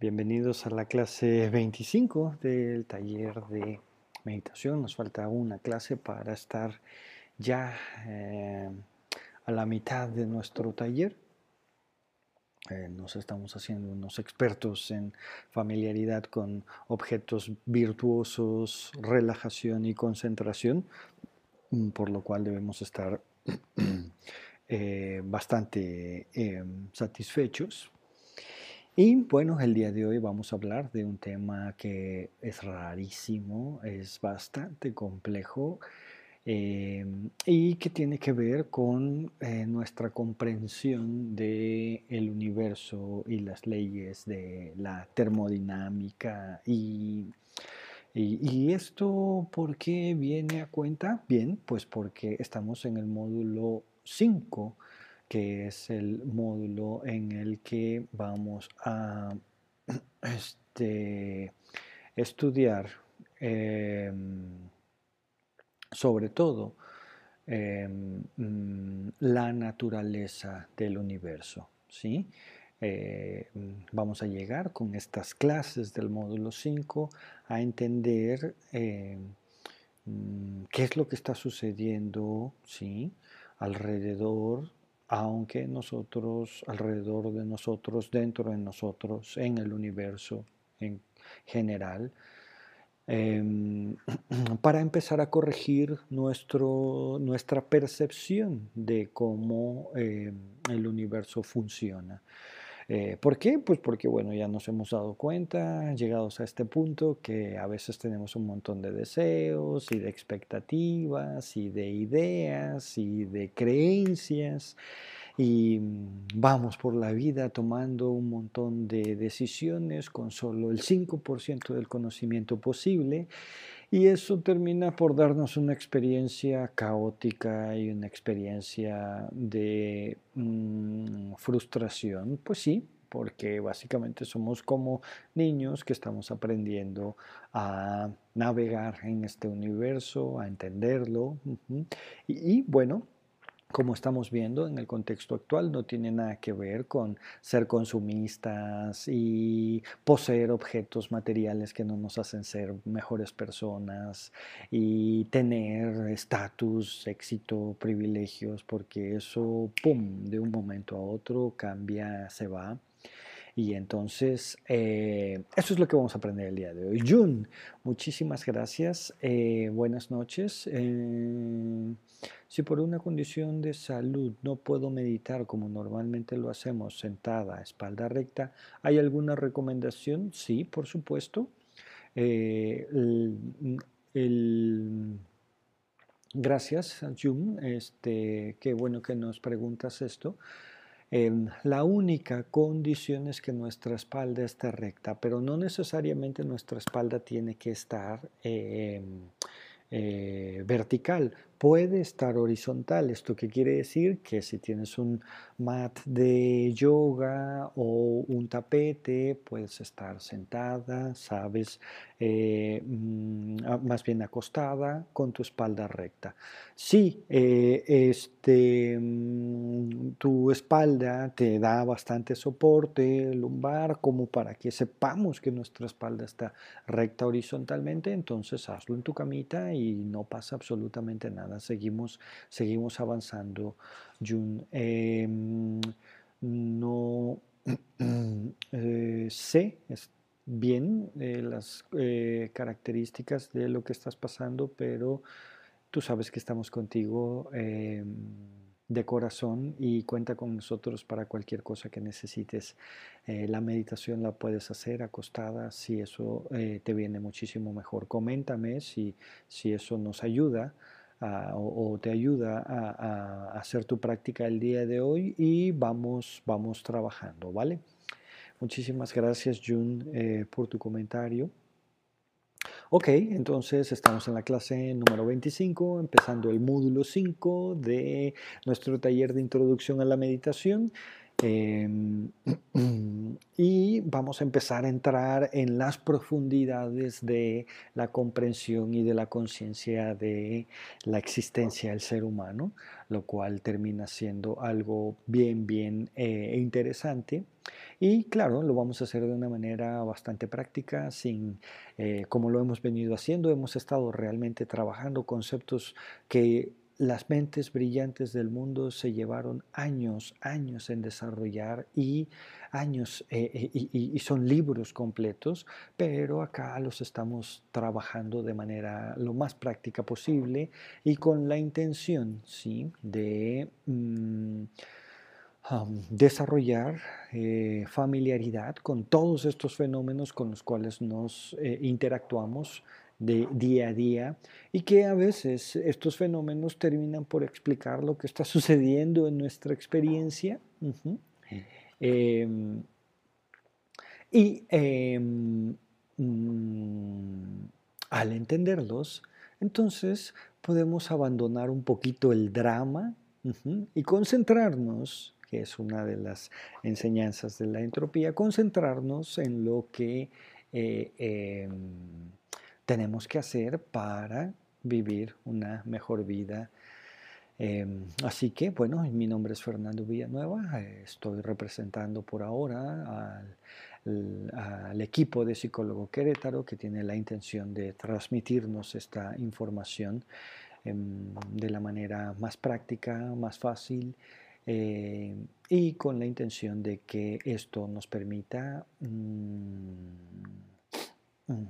Bienvenidos a la clase 25 del taller de meditación. Nos falta una clase para estar ya eh, a la mitad de nuestro taller. Eh, nos estamos haciendo unos expertos en familiaridad con objetos virtuosos, relajación y concentración, mm, por lo cual debemos estar eh, bastante satisfechos y bueno, el día de hoy vamos a hablar de un tema que es rarísimo, es bastante complejo eh, y que tiene que ver con eh, nuestra comprensión del el universo y las leyes de la termodinámica y, y, esto ¿por qué viene a cuenta? Bien, pues porque estamos en el módulo 5 que es el módulo en el que vamos a este, estudiar em, sobre todo em, mm, la naturaleza del universo. ¿sí? Eh, vamos a llegar con estas clases del módulo 5 a entender em, mm, qué es lo que está sucediendo ¿sí? alrededor aunque nosotros, alrededor de nosotros, dentro de nosotros, en el universo en general, em, para empezar a corregir nuestro, nuestra percepción de cómo em, el universo funciona. Eh, ¿Por qué? Pues porque, bueno, ya nos hemos dado cuenta, llegados a este punto, que a veces tenemos un montón de deseos y de expectativas y de ideas y de creencias y mm, vamos por la vida tomando un montón de decisiones con solo el 5% del conocimiento posible y eso termina por darnos una experiencia caótica y una experiencia de mm, frustración. Pues sí, porque básicamente somos como niños que estamos aprendiendo a navegar en este universo, a entenderlo. y, bueno, como estamos viendo en el contexto actual, no tiene nada que ver con ser consumistas y poseer objetos materiales que no nos hacen ser mejores personas y tener estatus, éxito, privilegios, porque eso, ¡pum!, de un momento a otro cambia, se va. Y entonces, eh, eso es lo que vamos a aprender el día de hoy. Jun, muchísimas gracias. Eh, buenas noches. Eh, si por una condición de salud no puedo meditar como normalmente lo hacemos, sentada, espalda recta, ¿hay alguna recomendación? Sí, por supuesto. gracias, Jun. Este, qué bueno que nos preguntas esto. Em, la única condición es que nuestra espalda esté recta, pero no necesariamente nuestra espalda tiene que estar em, eh, vertical puede estar horizontal. ¿Esto qué quiere decir? Que si tienes un mat de yoga o un tapete, puedes estar sentada, sabes, eh, mm, más bien acostada, con tu espalda recta. Si eh, este, mm, tu espalda te da bastante soporte lumbar, como para que sepamos que nuestra espalda está recta horizontalmente, entonces hazlo en tu camita y no pasa absolutamente nada seguimos, seguimos avanzando. Jun, em, no eh, sé bien eh, las eh, características de lo que estás pasando, pero tú sabes que estamos contigo em, de corazón y cuenta con nosotros para cualquier cosa que necesites. la meditación la puedes hacer acostada si eso te viene muchísimo mejor. Coméntame si, si eso nos ayuda o, te ayuda a, hacer tu práctica el día de hoy y vamos, vamos trabajando, ¿vale? Muchísimas gracias, Jun, eh, por tu comentario. Ok, entonces estamos en la clase número 25, empezando el módulo 5 de nuestro taller de introducción a la meditación. Em, y vamos a empezar a entrar en las profundidades de la comprensión y de la conciencia de la existencia del ser humano, lo cual termina siendo algo bien, bien eh, interesante. Y claro, lo vamos a hacer de una manera bastante práctica, sin, eh, como lo hemos venido haciendo, hemos estado realmente trabajando conceptos que las mentes brillantes del mundo se llevaron años, años en desarrollar y años, eh, eh, y, son libros completos, pero acá los estamos trabajando de manera lo más práctica posible y con la intención, ¿sí?, de mm, desarrollar eh, familiaridad con todos estos fenómenos con los cuales nos interactuamos de día a día y que a veces estos fenómenos terminan por explicar lo que está sucediendo en nuestra experiencia. Em, y em, mm, al entenderlos, entonces podemos abandonar un poquito el drama y concentrarnos, que es una de las enseñanzas de la entropía, concentrarnos en lo que eh, em, tenemos que hacer para vivir una mejor vida. Em, así que, bueno, mi nombre es Fernando Villanueva, estoy representando por ahora al, equipo de Psicólogo Querétaro que tiene la intención de transmitirnos esta información em, de la manera más práctica, más fácil eh, y con la intención de que esto nos permita mm, mm,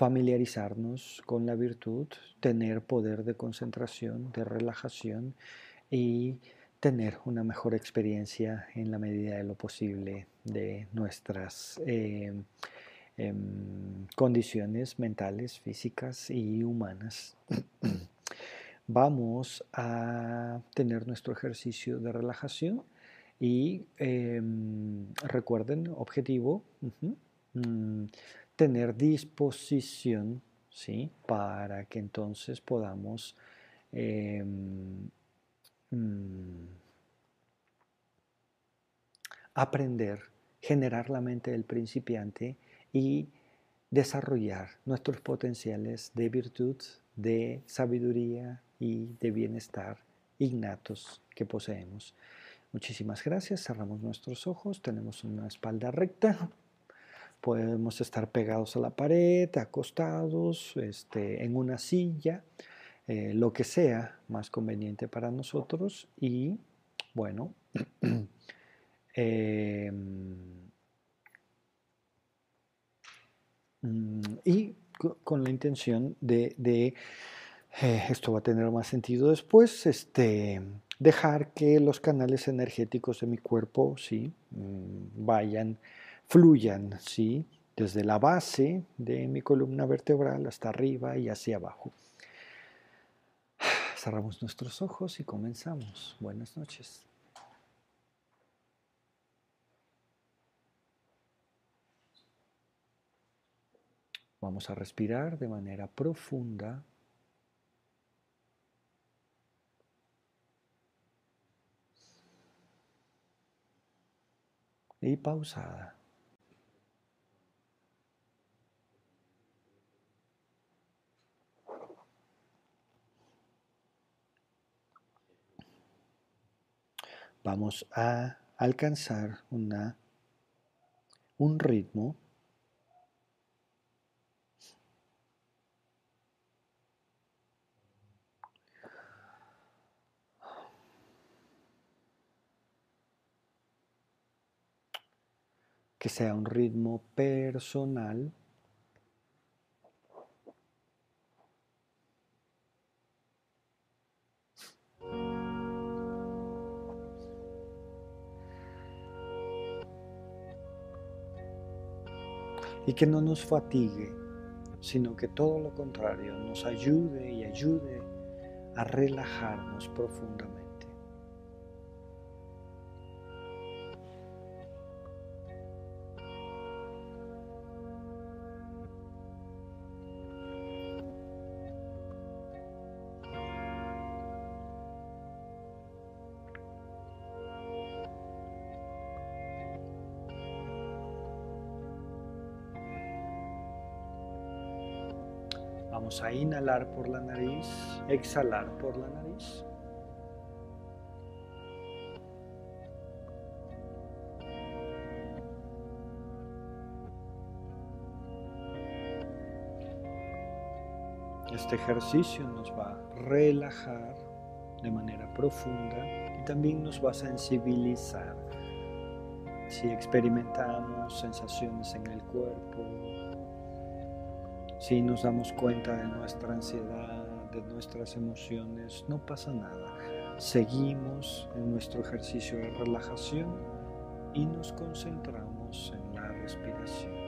familiarizarnos con la virtud, tener poder de concentración, de relajación y tener una mejor experiencia en la medida de lo posible de nuestras eh, em, condiciones mentales, físicas y humanas. Vamos a tener nuestro ejercicio de relajación y em, recuerden, objetivo, tener disposición, ¿sí? Para que entonces podamos em, mm, aprender, generar la mente del principiante y desarrollar nuestros potenciales de virtud, de sabiduría y de bienestar innatos que poseemos. Muchísimas gracias, cerramos nuestros ojos, tenemos una espalda recta, Podemos estar pegados a la pared, acostados, este, en una silla, eh, lo que sea más conveniente para nosotros. Y bueno, em, y con la intención de, eh, esto va a tener más sentido después, este, dejar que los canales energéticos de mi cuerpo ¿sí? Mm, vayan fluyan, ¿sí? Desde la base de mi columna vertebral hasta arriba y hacia abajo. Cerramos nuestros ojos y comenzamos. Buenas noches. Vamos a respirar de manera profunda. Y pausada. Vamos a alcanzar una, un ritmo que sea un ritmo personal y que no nos fatigue, sino que todo lo contrario nos ayude y ayude a relajarnos profundamente. Vamos a inhalar por la nariz, exhalar por la nariz. Este ejercicio nos va a relajar de manera profunda y también nos va a sensibilizar. Si experimentamos sensaciones en el cuerpo, si nos damos cuenta de nuestra ansiedad, de nuestras emociones, no pasa nada. Seguimos en nuestro ejercicio de relajación y nos concentramos en la respiración.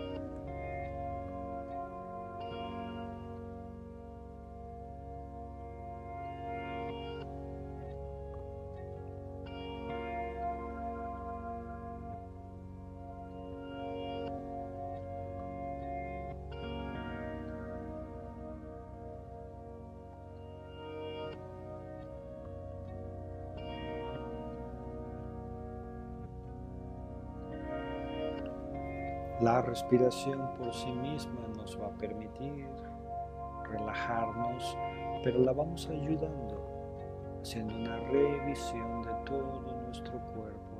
La respiración por sí misma nos va a permitir relajarnos, pero la vamos ayudando, haciendo una revisión de todo nuestro cuerpo.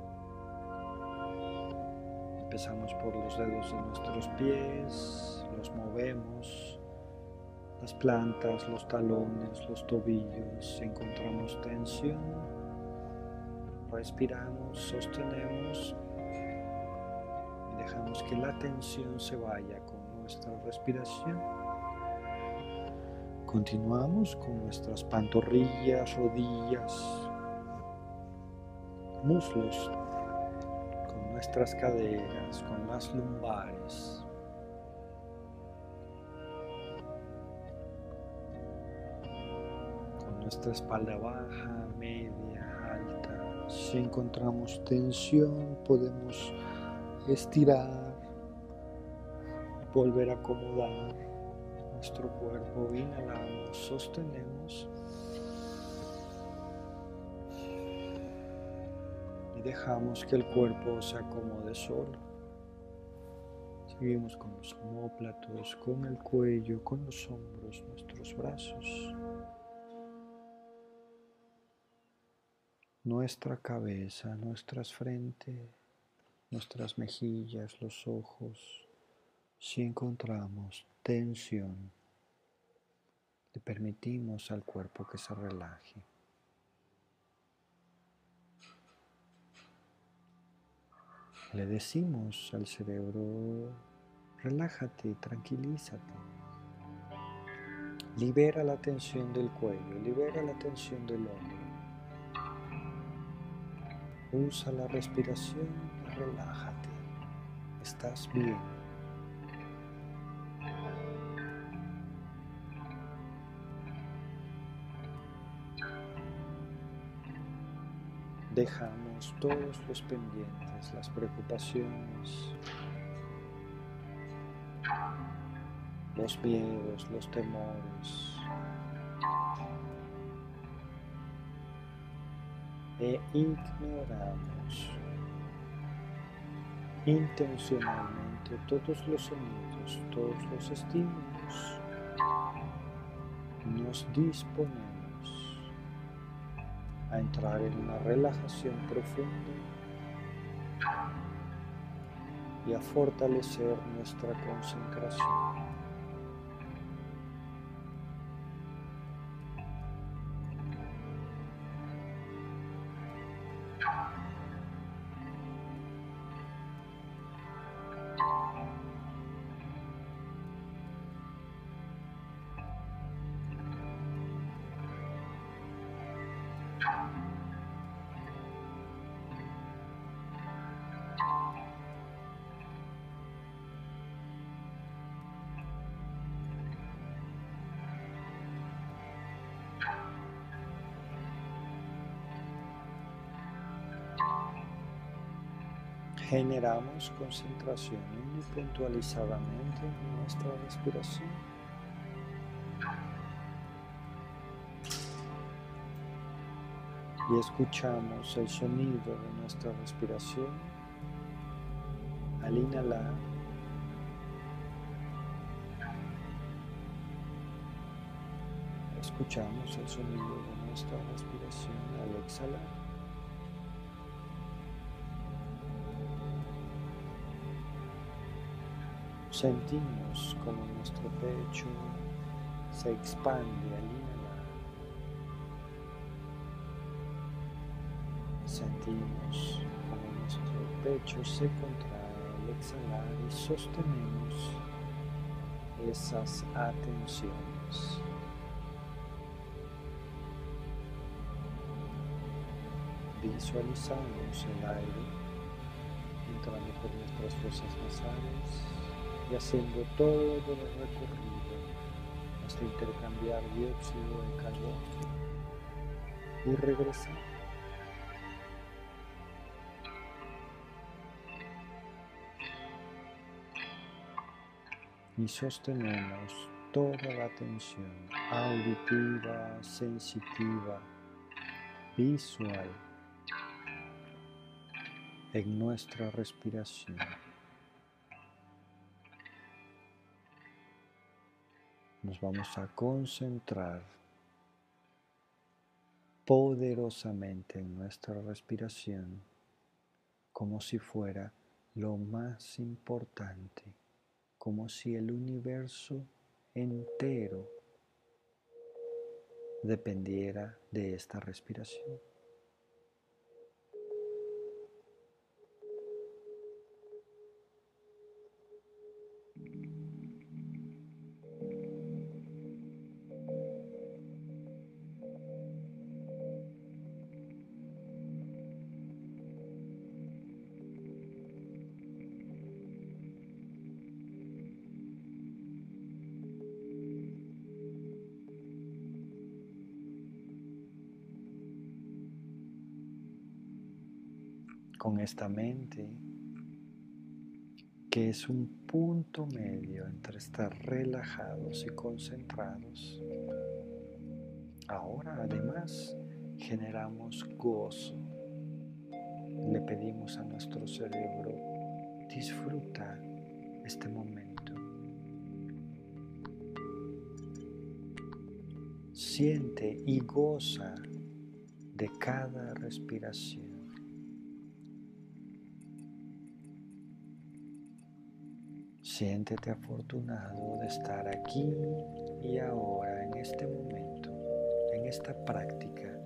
Empezamos por los dedos de nuestros pies, los movemos, las plantas, los talones, los tobillos, encontramos tensión, respiramos, sostenemos dejamos que la tensión se vaya con nuestra respiración. Continuamos con nuestras pantorrillas, rodillas, muslos, con nuestras caderas, con las lumbares. Con nuestra espalda baja, media, alta. Si encontramos tensión, podemos estirar, volver a acomodar nuestro cuerpo, inhalamos, sostenemos y dejamos que el cuerpo se acomode solo. Seguimos con los homóplatos, con el cuello, con los hombros, nuestros brazos, nuestra cabeza, nuestras frentes nuestras mejillas, los ojos, si encontramos tensión, le permitimos al cuerpo que se relaje. Le decimos al cerebro, relájate, tranquilízate. Libera la tensión del cuello, libera la tensión del hombro. Usa la respiración relájate, estás bien. Dejamos todos los pendientes, las preocupaciones, los miedos, los temores. E ignoramos intencionalmente todos los sonidos, todos los estímulos, nos disponemos a entrar en una relajación profunda y a fortalecer nuestra concentración. Generamos concentración puntualizadamente en nuestra respiración. Y escuchamos el sonido de nuestra respiración al inhalar Escuchamos el sonido de nuestra respiración al exhalar. Sentimos como nuestro pecho se expande al inhalar. Sentimos como nuestro pecho se contrae al exhalar y sostenemos esas atenciones. Visualizamos el aire entrando por nuestras fosas nasales y haciendo todo el recorrido hasta intercambiar dióxido de carbono y regresar. Y sostenemos toda la atención auditiva, sensitiva, visual en nuestra respiración. Nos vamos a concentrar poderosamente en nuestra respiración como si fuera lo más importante, como si el universo entero dependiera de esta respiración. Con esta mente que es un punto medio entre estar relajados y concentrados. Ahora además generamos gozo. Le pedimos a nuestro cerebro, disfruta este momento. Siente y goza de cada respiración. Siéntete afortunado de estar aquí y ahora, en este momento, en esta práctica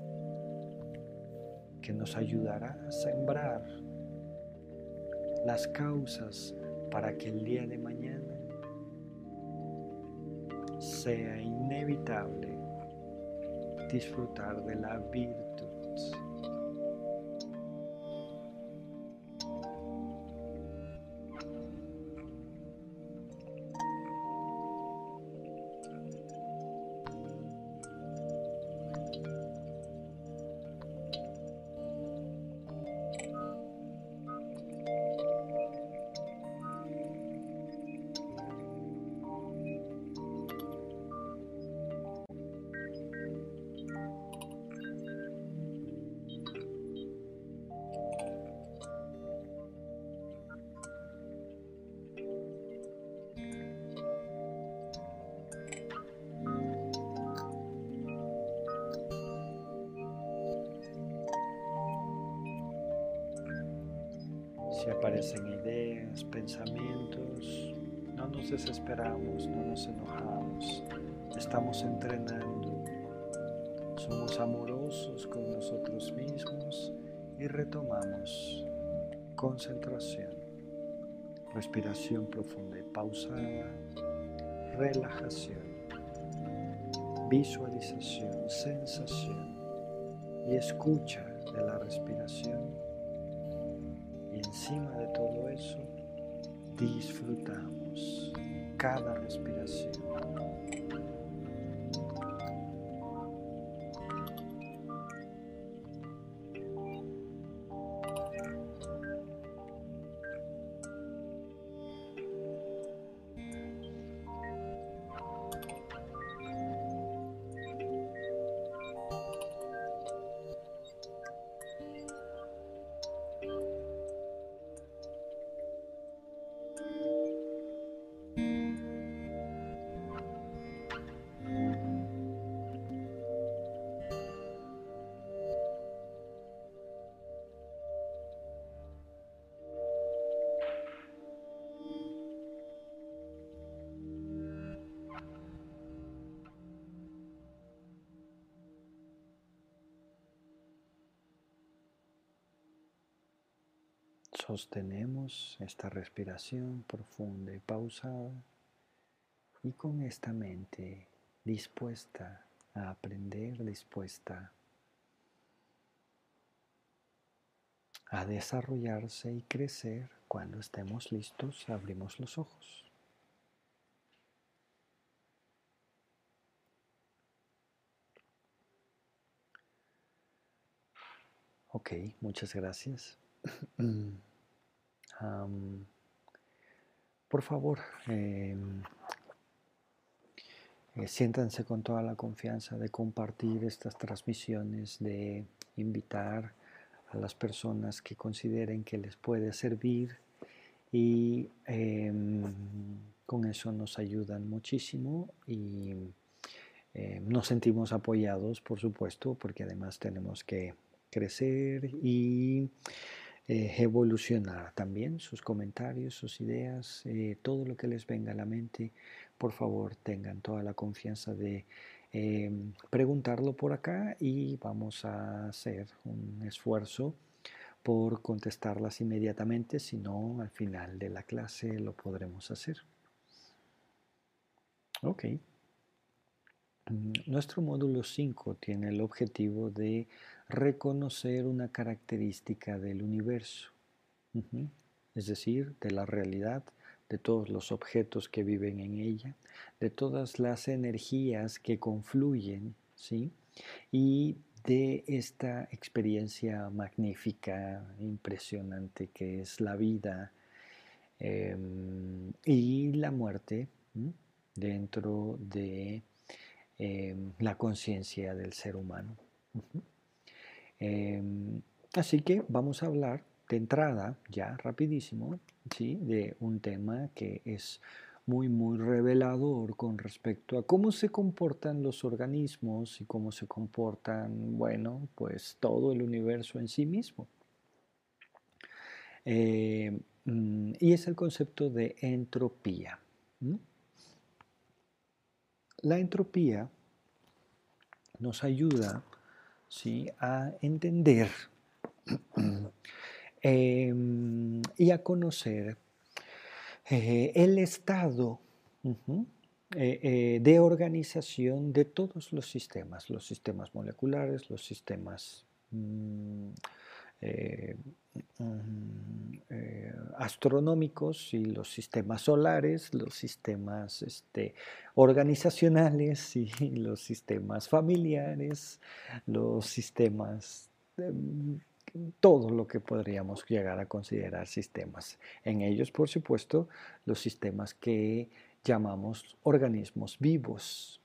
que nos ayudará a sembrar las causas para que el día de mañana sea inevitable disfrutar de la virtud. Visualización, sensación y escucha de la respiración y encima de todo eso, disfrutamos cada respiración. Sostenemos esta respiración profunda y pausada y con esta mente dispuesta a aprender, dispuesta a desarrollarse y crecer, cuando estemos listos abrimos los ojos. Ok, muchas gracias. por favor, em, eh, siéntanse con toda la confianza de compartir estas transmisiones, de invitar a las personas que consideren que les puede servir y em, con eso nos ayudan muchísimo y em, nos sentimos apoyados, por supuesto, porque además tenemos que crecer y eh, evolucionar también sus comentarios, sus ideas, eh, todo lo que les venga a la mente, por favor tengan toda la confianza de em, preguntarlo por acá y vamos a hacer un esfuerzo por contestarlas inmediatamente, si no al final de la clase lo podremos hacer. Ok. Mm, nuestro módulo 5 tiene el objetivo de reconocer una característica del universo, es decir, de la realidad, de todos los objetos que viven en ella, de todas las energías que confluyen, ¿sí? Y de esta experiencia magnífica, impresionante que es la vida em, y la muerte dentro de em, la conciencia del ser humano. Em, así que vamos a hablar de entrada, ya rapidísimo, ¿sí? de un tema que es muy, muy revelador con respecto a cómo se comportan los organismos y cómo se comportan, bueno, pues todo el universo en sí mismo. Eh, mm, y es el concepto de entropía. La entropía nos ayuda ¿sí? a entender em, y a conocer eh, el estado eh, eh, de organización de todos los sistemas, los sistemas moleculares, los sistemas mm, mm, astronómicos y los sistemas solares, los sistemas este, organizacionales y los sistemas familiares, los sistemas em, todo lo que podríamos llegar a considerar sistemas. En ellos, por supuesto, los sistemas que llamamos organismos vivos.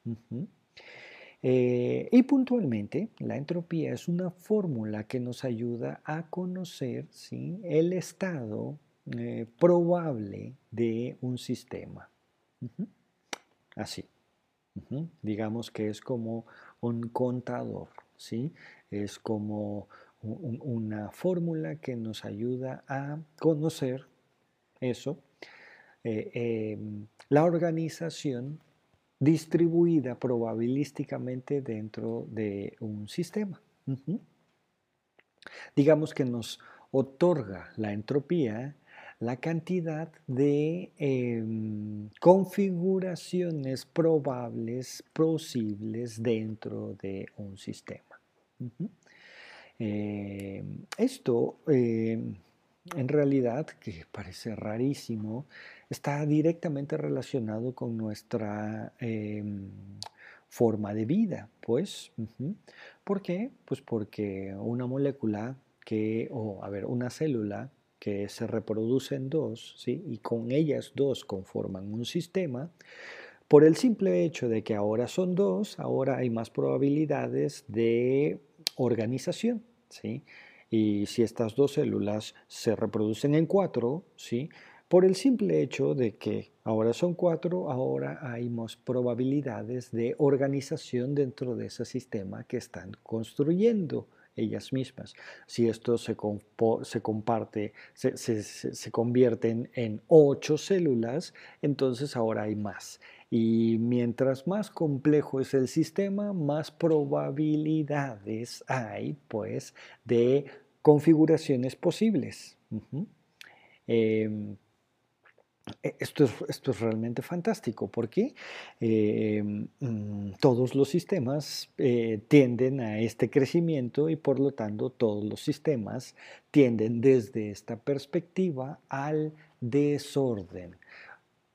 Eh, y puntualmente, la entropía es una fórmula que nos ayuda a conocer el estado eh, probable de un sistema. Así. Digamos que es como un contador, ¿sí? Es como una fórmula que nos ayuda a conocer eso, eh, em, la organización distribuida probabilísticamente dentro de un sistema. Digamos que nos otorga la entropía la cantidad de em, configuraciones probables, posibles dentro de un sistema. Eh, esto, eh, en realidad, que parece rarísimo, está directamente relacionado con nuestra em, forma de vida, pues. ¿Por qué? Pues porque una molécula que, o a ver, una célula que se reproduce en dos, ¿sí? y con ellas dos conforman un sistema, por el simple hecho de que ahora son dos, ahora hay más probabilidades de organización. ¿sí? Y si estas dos células se reproducen en cuatro, ¿sí? Por el simple hecho de que ahora son cuatro, ahora hay más probabilidades de organización dentro de ese sistema que están construyendo ellas mismas. Si esto se, comparte, se, se, convierten en ocho células, entonces ahora hay más. Y mientras más complejo es el sistema, más probabilidades hay, pues, de configuraciones posibles. Esto es, esto es, realmente fantástico porque em, mm, todos los sistemas eh, tienden a este crecimiento y por lo tanto todos los sistemas tienden desde esta perspectiva al desorden.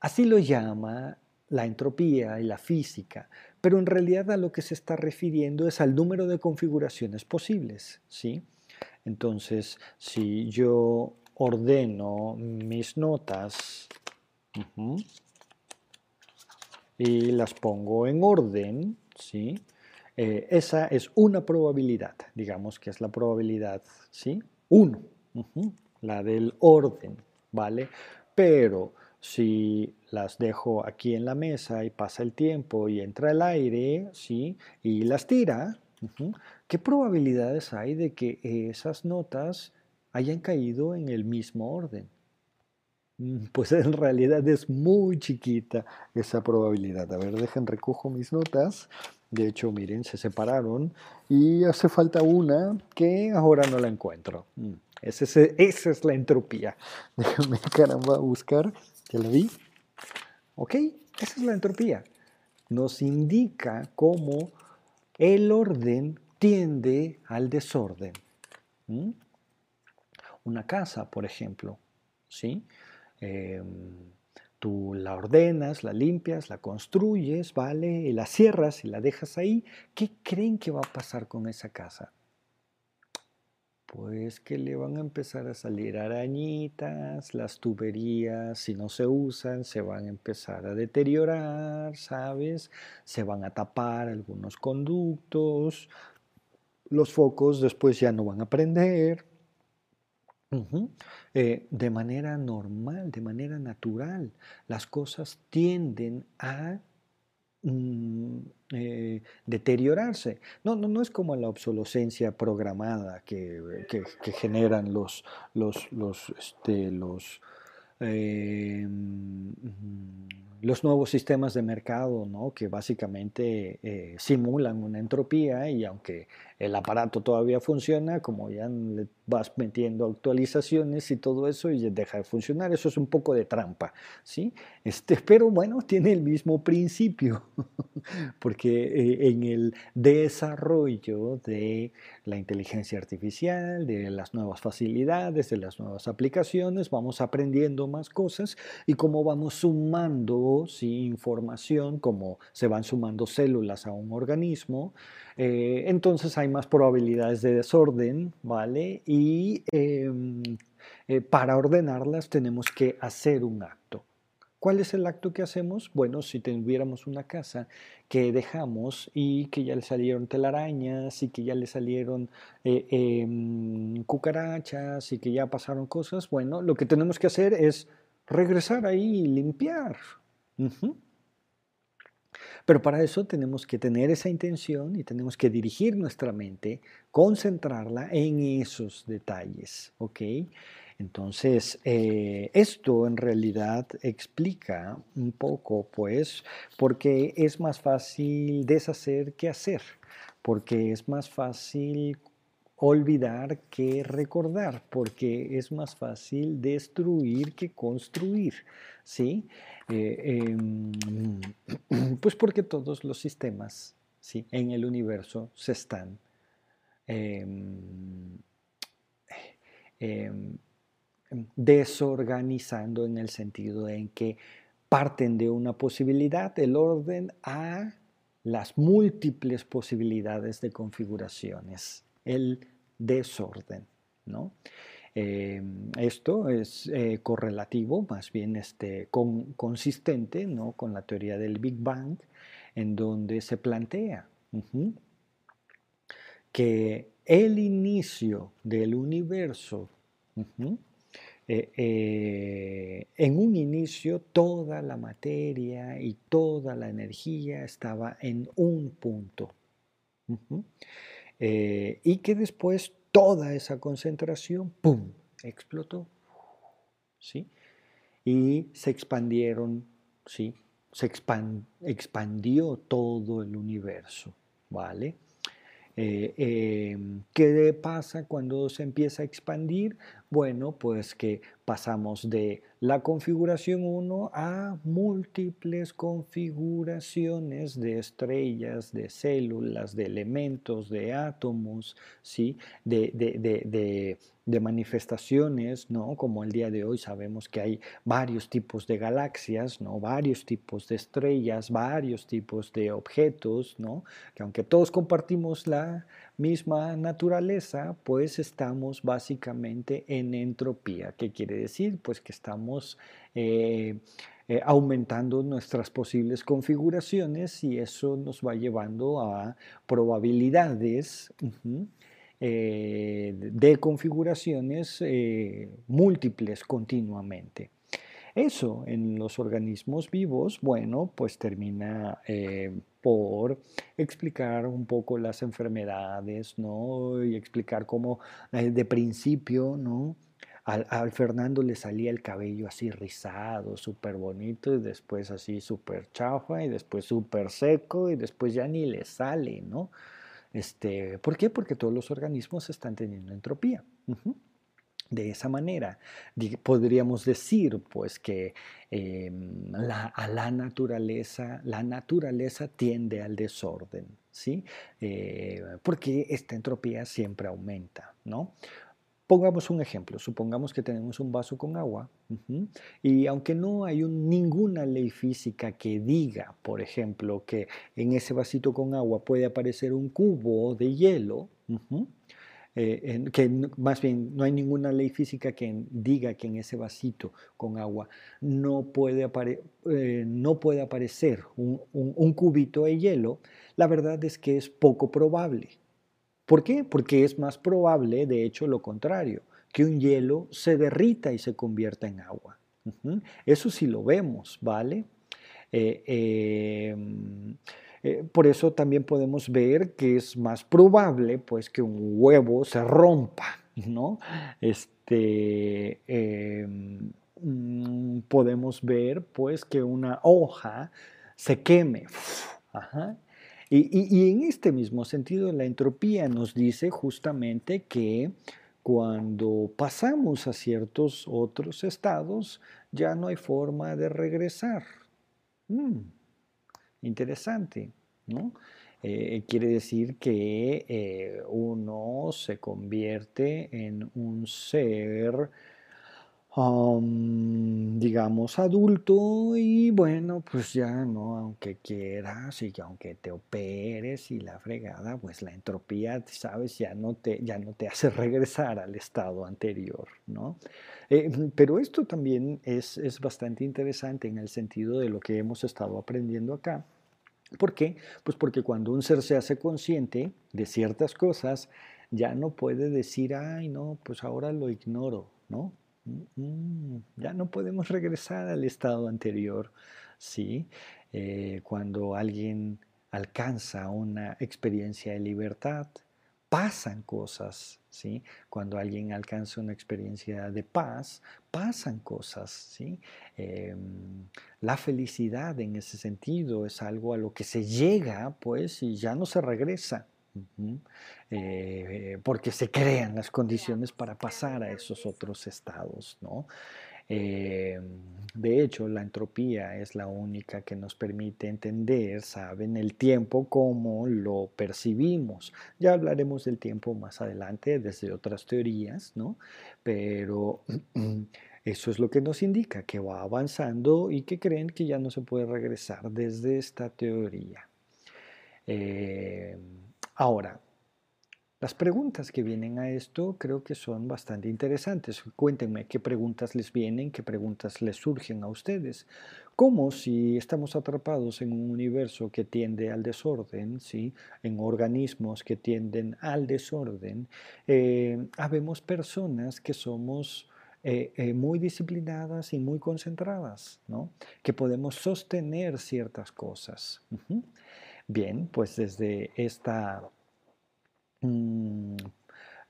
Así lo llama la entropía y la física, pero en realidad a lo que se está refiriendo es al número de configuraciones posibles, ¿sí? Entonces, si yo ordeno mis notas y las pongo en orden, ¿sí? Eh, esa es una probabilidad, digamos que es la probabilidad, ¿sí? Uno, la del orden, ¿vale? Pero si las dejo aquí en la mesa y pasa el tiempo y entra el aire, ¿sí? Y las tira, ¿qué probabilidades hay de que esas notas hayan caído en el mismo orden? Mm, pues en realidad es muy chiquita esa probabilidad. A ver, dejen recojo mis notas. De hecho, miren, se separaron y hace falta una que ahora no la encuentro. Mm, esa es la entropía. Déjenme caramba buscar ¿Ya la vi? ¿Ok? Esa es la entropía. Nos indica cómo el orden tiende al desorden. Una casa, por ejemplo, ¿sí? Em, tú la ordenas, la limpias, la construyes, ¿vale? Y la cierras y la dejas ahí. ¿Qué creen que va a pasar con esa casa? Pues que le van a empezar a salir arañitas, las tuberías, si no se usan, se van a empezar a deteriorar, ¿sabes? Se van a tapar algunos conductos, los focos después ya no van a prender. Eh, de manera normal, de manera natural, las cosas tienden a Mm, eh, deteriorarse. No, no, no es como la obsolescencia programada que, generan los, los, los, este, los eh, mm, los nuevos sistemas de mercado, ¿no? que básicamente eh, simulan una entropía y aunque el aparato todavía funciona, como ya vas metiendo actualizaciones y todo eso y deja de funcionar, eso es un poco de trampa, ¿sí? Este, pero bueno, tiene el mismo principio, porque eh, en el desarrollo de la inteligencia artificial, de las nuevas facilidades, de las nuevas aplicaciones, vamos aprendiendo más cosas y como vamos sumando información, como se van sumando células a un organismo, eh, entonces hay más probabilidades de desorden, ¿vale? Y em, eh, para ordenarlas tenemos que hacer un acto. ¿Cuál es el acto que hacemos? Bueno, si tuviéramos una casa que dejamos y que ya le salieron telarañas y que ya le salieron eh, em, cucarachas y que ya pasaron cosas, bueno, lo que tenemos que hacer es regresar ahí y limpiar, pero para eso tenemos que tener esa intención y tenemos que dirigir nuestra mente, concentrarla en esos detalles, ¿ok? Entonces, eh, esto en realidad explica un poco, pues, porque es más fácil deshacer que hacer, porque es más fácil olvidar que recordar, porque es más fácil destruir que construir, ¿sí? Eh, em, pues porque todos los sistemas ¿sí? en el universo se están em, em, desorganizando en el sentido en que parten de una posibilidad, el orden, a las múltiples posibilidades de configuraciones el desorden. ¿no? Eh, esto es eh, correlativo, más bien este, consistente ¿no? con la teoría del Big Bang, en donde se plantea que el inicio del universo, eh, en un inicio toda la materia y toda la energía estaba en un punto. Eh, y que después toda esa concentración, ¡pum!, explotó. ¿sí? Y se expandieron, ¿sí? se expandió todo el universo. ¿vale? Eh, ¿Qué pasa cuando se empieza a expandir? Bueno, pues que pasamos de la configuración 1 a múltiples configuraciones de estrellas, de células, de elementos, de átomos, ¿sí? de, de, de manifestaciones, ¿no? Como el día de hoy sabemos que hay varios tipos de galaxias, ¿no? Varios tipos de estrellas, varios tipos de objetos, ¿no? Que aunque todos compartimos la misma naturaleza, pues estamos básicamente en entropía. ¿Qué quiere decir? Pues que estamos eh, eh, aumentando nuestras posibles configuraciones y eso nos va llevando a probabilidades. Eh, de configuraciones múltiples continuamente. Eso en los organismos vivos, bueno, pues termina por explicar un poco las enfermedades, ¿no? Y explicar cómo eh, de principio, ¿no? Al, Fernando le salía el cabello así rizado, súper bonito, y después así súper chafa, y después súper seco, y después ya ni le sale, ¿no? Este, ¿Por qué? Porque todos los organismos están teniendo entropía. De esa manera, podríamos decir pues que em, la, a la naturaleza, la naturaleza tiende al desorden, ¿sí? Eh, porque esta entropía siempre aumenta, ¿no? Pongamos un ejemplo, supongamos que tenemos un vaso con agua y aunque no hay ninguna ley física que diga, por ejemplo, que en ese vasito con agua puede aparecer un cubo de hielo, eh, que más bien no hay ninguna ley física que diga que en ese vasito con agua no puede, eh, no puede aparecer un, cubito de hielo, la verdad es que es poco probable. ¿Por qué? Porque es más probable, de hecho, lo contrario, que un hielo se derrita y se convierta en agua. Eso sí lo vemos, ¿vale? Eh, em, eh, por eso también podemos ver que es más probable pues, que un huevo se rompa, ¿no? Este, em, mm, podemos ver pues, que una hoja se queme. Y, y, en este mismo sentido, la entropía nos dice justamente que cuando pasamos a ciertos otros estados, ya no hay forma de regresar. Mm. Interesante, ¿no? Eh, quiere decir que eh, uno se convierte en un ser, digamos, adulto y bueno, pues ya no, aunque quieras y aunque te operes y la fregada, pues la entropía, sabes, ya no te, ya no te hace regresar al estado anterior, ¿no? Eh, pero esto también es, es bastante interesante en el sentido de lo que hemos estado aprendiendo acá. ¿Por qué? Pues porque cuando un ser se hace consciente de ciertas cosas, ya no puede decir, ay, no, pues ahora lo ignoro, ¿no? Mm, mm, ya no podemos regresar al estado anterior, ¿sí? Eh, cuando alguien alcanza una experiencia de libertad, pasan cosas, ¿sí? Cuando alguien alcanza una experiencia de paz, pasan cosas, ¿sí? Em, la felicidad en ese sentido es algo a lo que se llega, pues, y ya no se regresa, eh, porque se crean las condiciones para pasar a esos otros estados, ¿no? Eh, de hecho, la entropía es la única que nos permite entender, ¿saben?, el tiempo como lo percibimos. Ya hablaremos del tiempo más adelante desde otras teorías, ¿no? Pero eso es lo que nos indica que va avanzando y que creen que ya no se puede regresar desde esta teoría. Eh, ahora, las preguntas que vienen a esto creo que son bastante interesantes. Cuéntenme qué preguntas les vienen, qué preguntas les surgen a ustedes. ¿Cómo si estamos atrapados en un universo que tiende al desorden, ¿sí? en organismos que tienden al desorden, eh, habemos personas que somos eh, eh, muy disciplinadas y muy concentradas, ¿no? que podemos sostener ciertas cosas. Bien, pues desde esta Mm,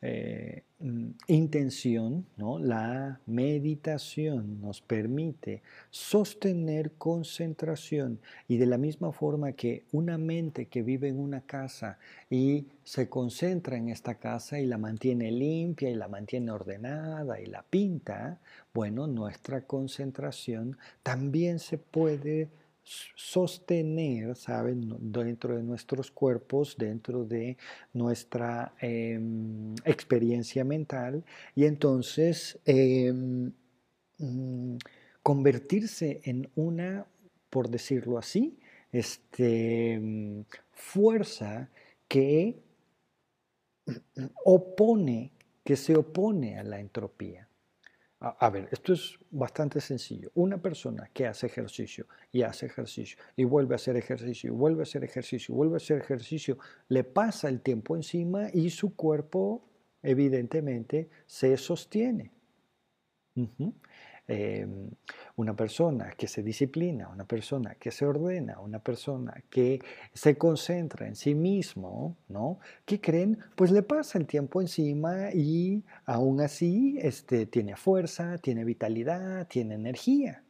eh, mm, intención, ¿no? la meditación nos permite sostener concentración y de la misma forma que una mente que vive en una casa y se concentra en esta casa y la mantiene limpia y la mantiene ordenada y la pinta, bueno, nuestra concentración también se puede sostener, ¿saben? Dentro de nuestros cuerpos, dentro de nuestra em, experiencia mental y entonces em, mm, convertirse en una, por decirlo así, este, mm, fuerza que opone, que se opone a la entropía. A, ver, esto es bastante sencillo. Una persona que hace ejercicio y hace ejercicio y vuelve a hacer ejercicio y vuelve a hacer ejercicio y vuelve a hacer ejercicio, le pasa el tiempo encima y su cuerpo evidentemente se sostiene. Em, una persona que se disciplina, una persona que se ordena, una persona que se concentra en sí mismo, ¿no? ¿Qué creen? Pues le pasa el tiempo encima y aún así este, tiene fuerza, tiene vitalidad, tiene energía.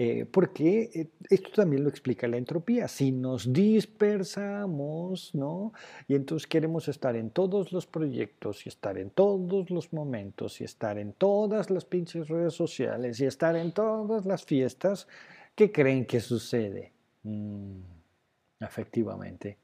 Eh, porque eh, esto también lo explica la entropía. Si nos dispersamos, ¿no? Y entonces queremos estar en todos los proyectos y estar en todos los momentos y estar en todas las pinches redes sociales y estar en todas las fiestas, ¿qué creen que sucede? Mm, efectivamente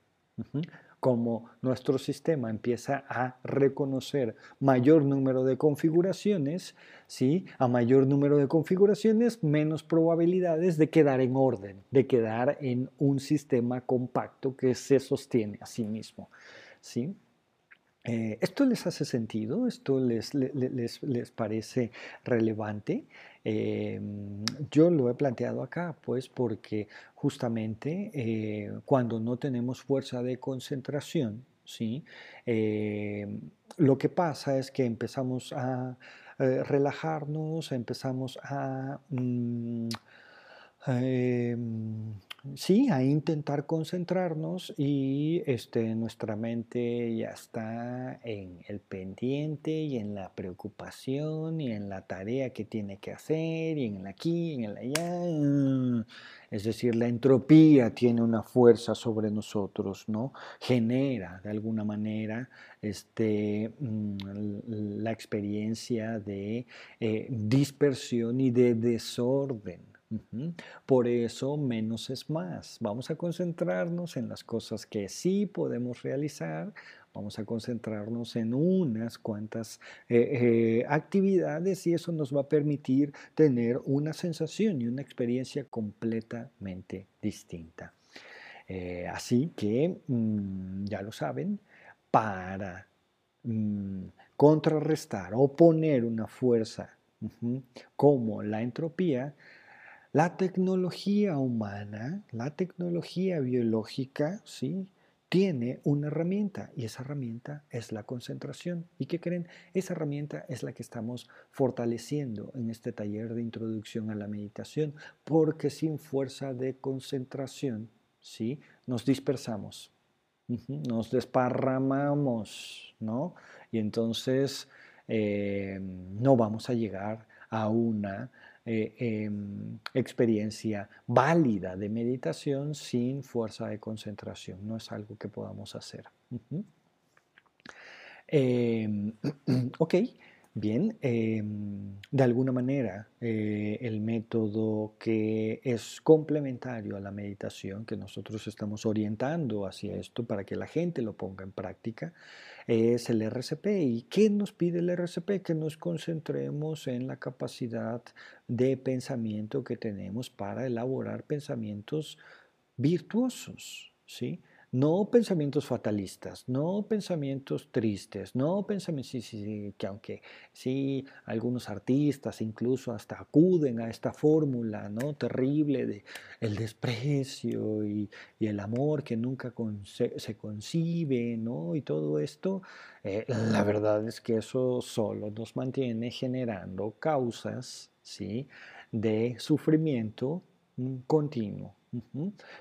como nuestro sistema empieza a reconocer mayor número de configuraciones, ¿sí? a mayor número de configuraciones, menos probabilidades de quedar en orden, de quedar en un sistema compacto que se sostiene a sí mismo. ¿sí? Eh, ¿Esto les hace sentido? ¿Esto les, les, parece relevante? Em, yo lo he planteado acá, pues porque justamente eh, cuando no tenemos fuerza de concentración, ¿sí? Em, lo que pasa es que empezamos a eh, relajarnos, empezamos a... Mm, em, sí, a intentar concentrarnos y este, nuestra mente ya está en el pendiente y en la preocupación y en la tarea que tiene que hacer y en el aquí y en el allá. Es decir, la entropía tiene una fuerza sobre nosotros, ¿no? Genera de alguna manera este, mm, la experiencia de eh, dispersión y de desorden. Por eso menos es más. Vamos a concentrarnos en las cosas que sí podemos realizar. Vamos a concentrarnos en unas cuantas eh, eh, actividades y eso nos va a permitir tener una sensación y una experiencia completamente distinta. Eh, así que, mm, ya lo saben, para mm, contrarrestar o poner una fuerza como la entropía, la tecnología humana, la tecnología biológica, ¿sí? tiene una herramienta y esa herramienta es la concentración. ¿Y qué creen? Esa herramienta es la que estamos fortaleciendo en este taller de introducción a la meditación, porque sin fuerza de concentración, ¿sí? Nos dispersamos, nos desparramamos, ¿no? Y entonces eh, no vamos a llegar a una eh, em, experiencia válida de meditación sin fuerza de concentración. No es algo que podamos hacer. Em, ok, bien. Em, de alguna manera, eh, el método que es complementario a la meditación, que nosotros estamos orientando hacia esto para que la gente lo ponga en práctica, es el RCP. ¿Y qué nos pide el RCP? Que nos concentremos en la capacidad de pensamiento que tenemos para elaborar pensamientos virtuosos, ¿sí? No pensamientos fatalistas, no pensamientos tristes, no pensamientos, sí, sí, que aunque sí, algunos artistas incluso hasta acuden a esta fórmula, ¿no? Terrible de el desprecio y, el amor que nunca se concibe, ¿no? Y todo esto, eh, la verdad es que eso solo nos mantiene generando causas, ¿sí? De sufrimiento mm, continuo.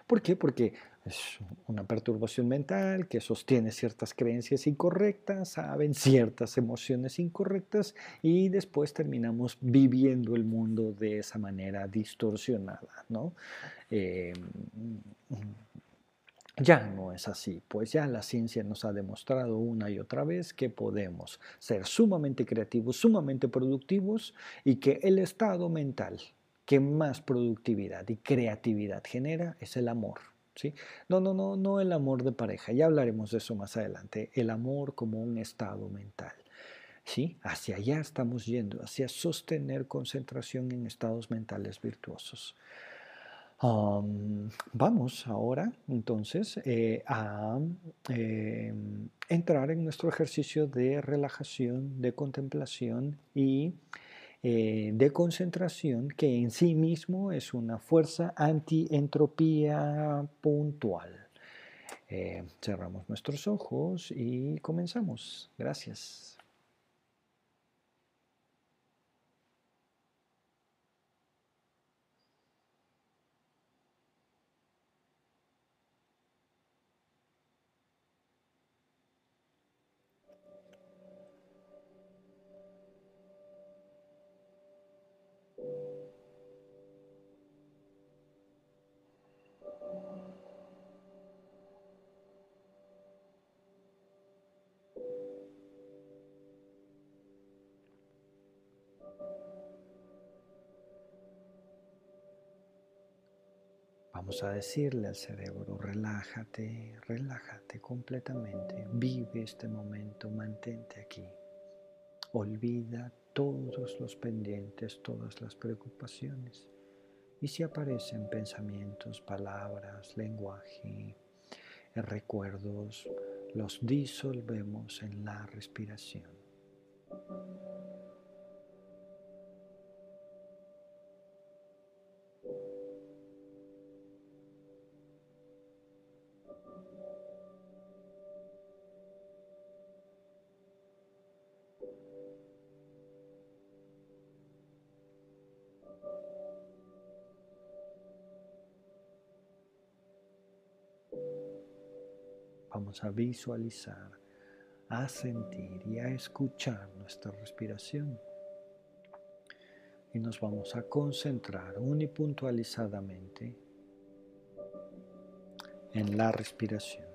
¿Por qué? Porque es una perturbación mental que sostiene ciertas creencias incorrectas, saben ciertas emociones incorrectas y después terminamos viviendo el mundo de esa manera distorsionada, ¿no? Eh, ya no es así, pues ya la ciencia nos ha demostrado una y otra vez que podemos ser sumamente creativos, sumamente productivos y que el estado mental que más productividad y creatividad genera es el amor. No, no, no, no el amor de pareja, ya hablaremos de eso más adelante, el amor como un estado mental. ¿Sí? Hacia allá estamos yendo, hacia sostener concentración en estados mentales virtuosos. vamos ahora entonces eh, a em, entrar en nuestro ejercicio de relajación, de contemplación y eh, de concentración que en sí mismo es una fuerza antientropía puntual. Eh, cerramos nuestros ojos y comenzamos. Gracias. A decirle al cerebro, relájate, relájate completamente, vive este momento, mantente aquí. Olvida todos los pendientes, todas las preocupaciones. Y si aparecen pensamientos, palabras, lenguaje, recuerdos, los disolvemos en la respiración. A visualizar, a sentir y a escuchar nuestra respiración. Y nos vamos a concentrar unipuntualizadamente en la respiración.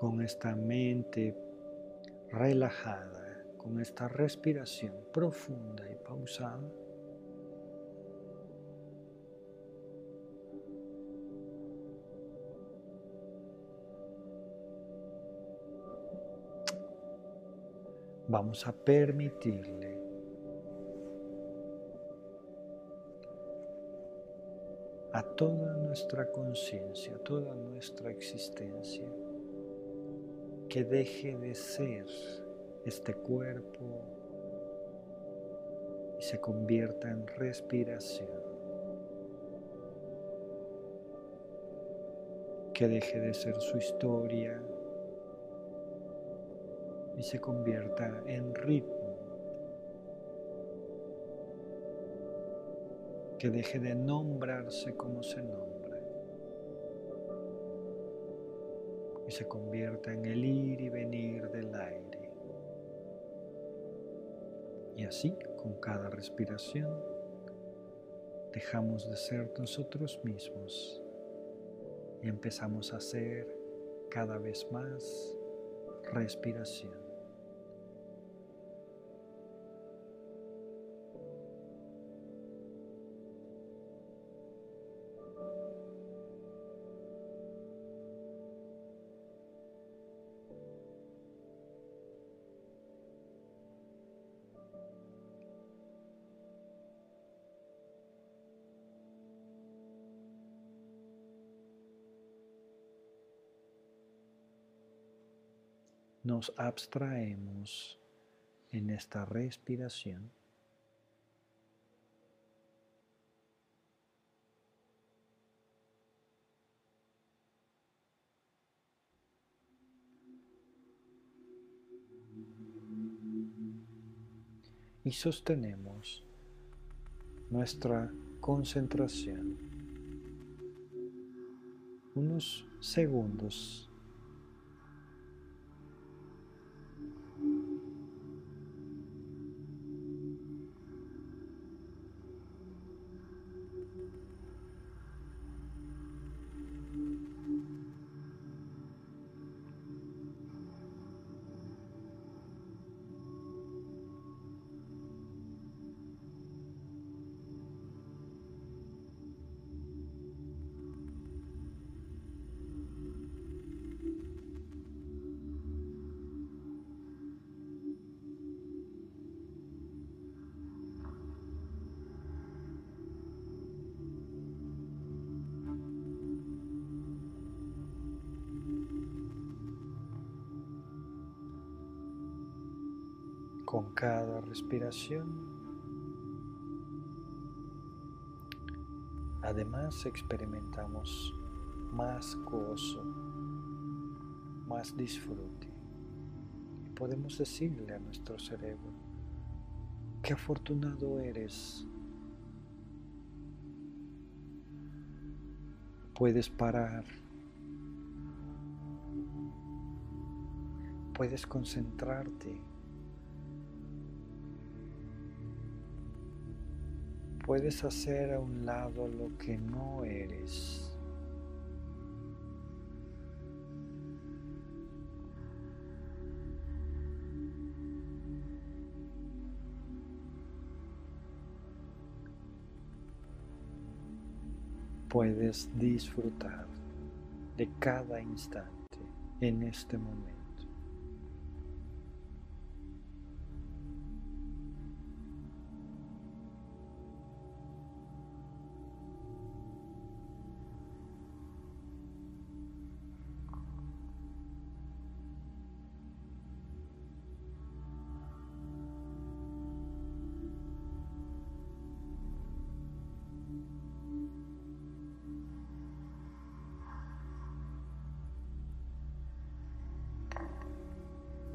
Con esta mente relajada, con esta respiración profunda y pausada, vamos a permitirle a toda nuestra conciencia, toda nuestra existencia, que deje de ser este cuerpo y se convierta en respiración. Que deje de ser su historia y se convierta en ritmo. Que deje de nombrarse como se nombra se convierta en el ir y venir del aire. Y así, con cada respiración, dejamos de ser nosotros mismos y empezamos a ser cada vez más respiración. Nos abstraemos en esta respiración. Y sostenemos nuestra concentración unos segundos respiración. Además experimentamos más gozo, más disfrute. Y podemos decirle a nuestro cerebro, qué afortunado eres. Puedes parar. Puedes concentrarte puedes hacer a un lado lo que no eres. Puedes disfrutar de cada instante en este momento.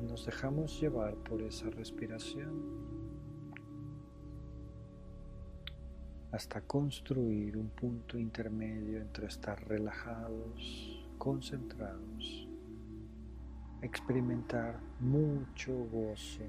Nos dejamos llevar por esa respiración. Hasta construir un punto intermedio entre estar relajados, concentrados, experimentar mucho gozo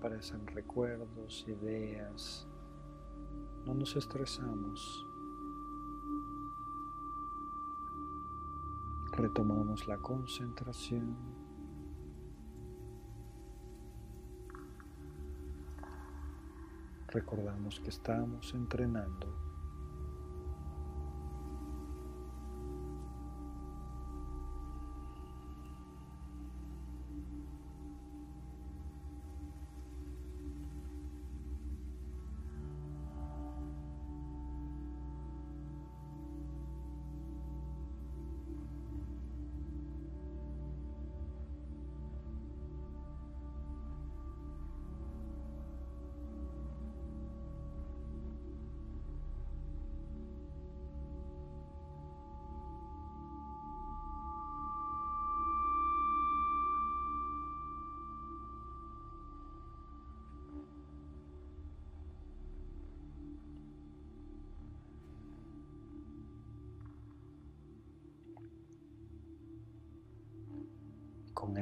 aparecen recuerdos, ideas, no nos estresamos. Retomamos la concentración. Recordamos que estamos entrenando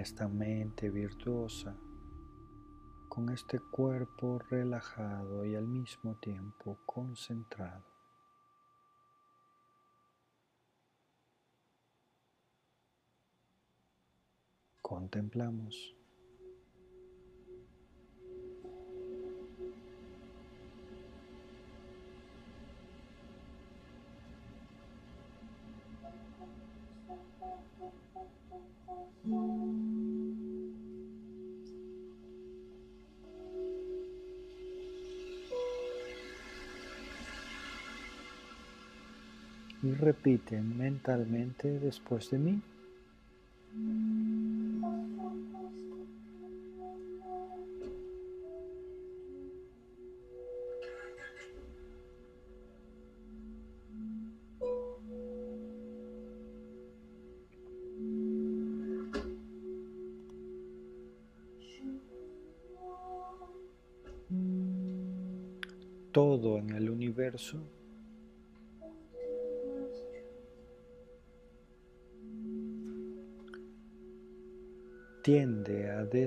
esta mente virtuosa, con este cuerpo relajado y al mismo tiempo concentrado. Contemplamos. Y repiten mentalmente después de mí.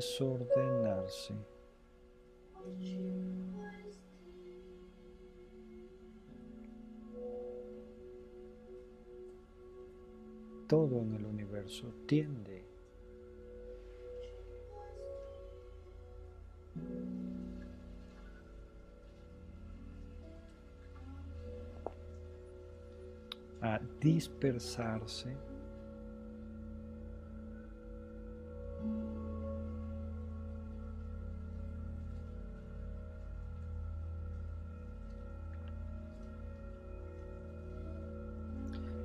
Desordenarse. Todo en el universo tiende a dispersarse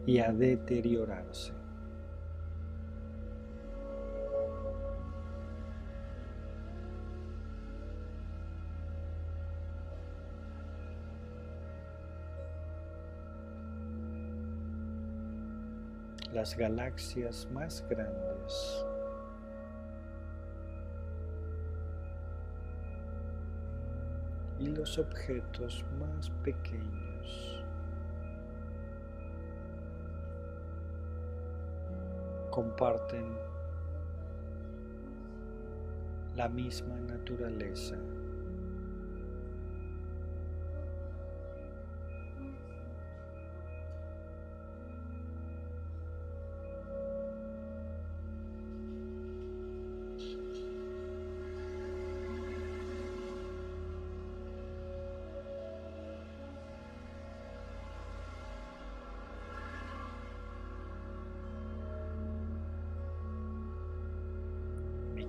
y a deteriorarse. las galaxias más grandes. y los objetos más pequeños. Comparten la misma naturaleza.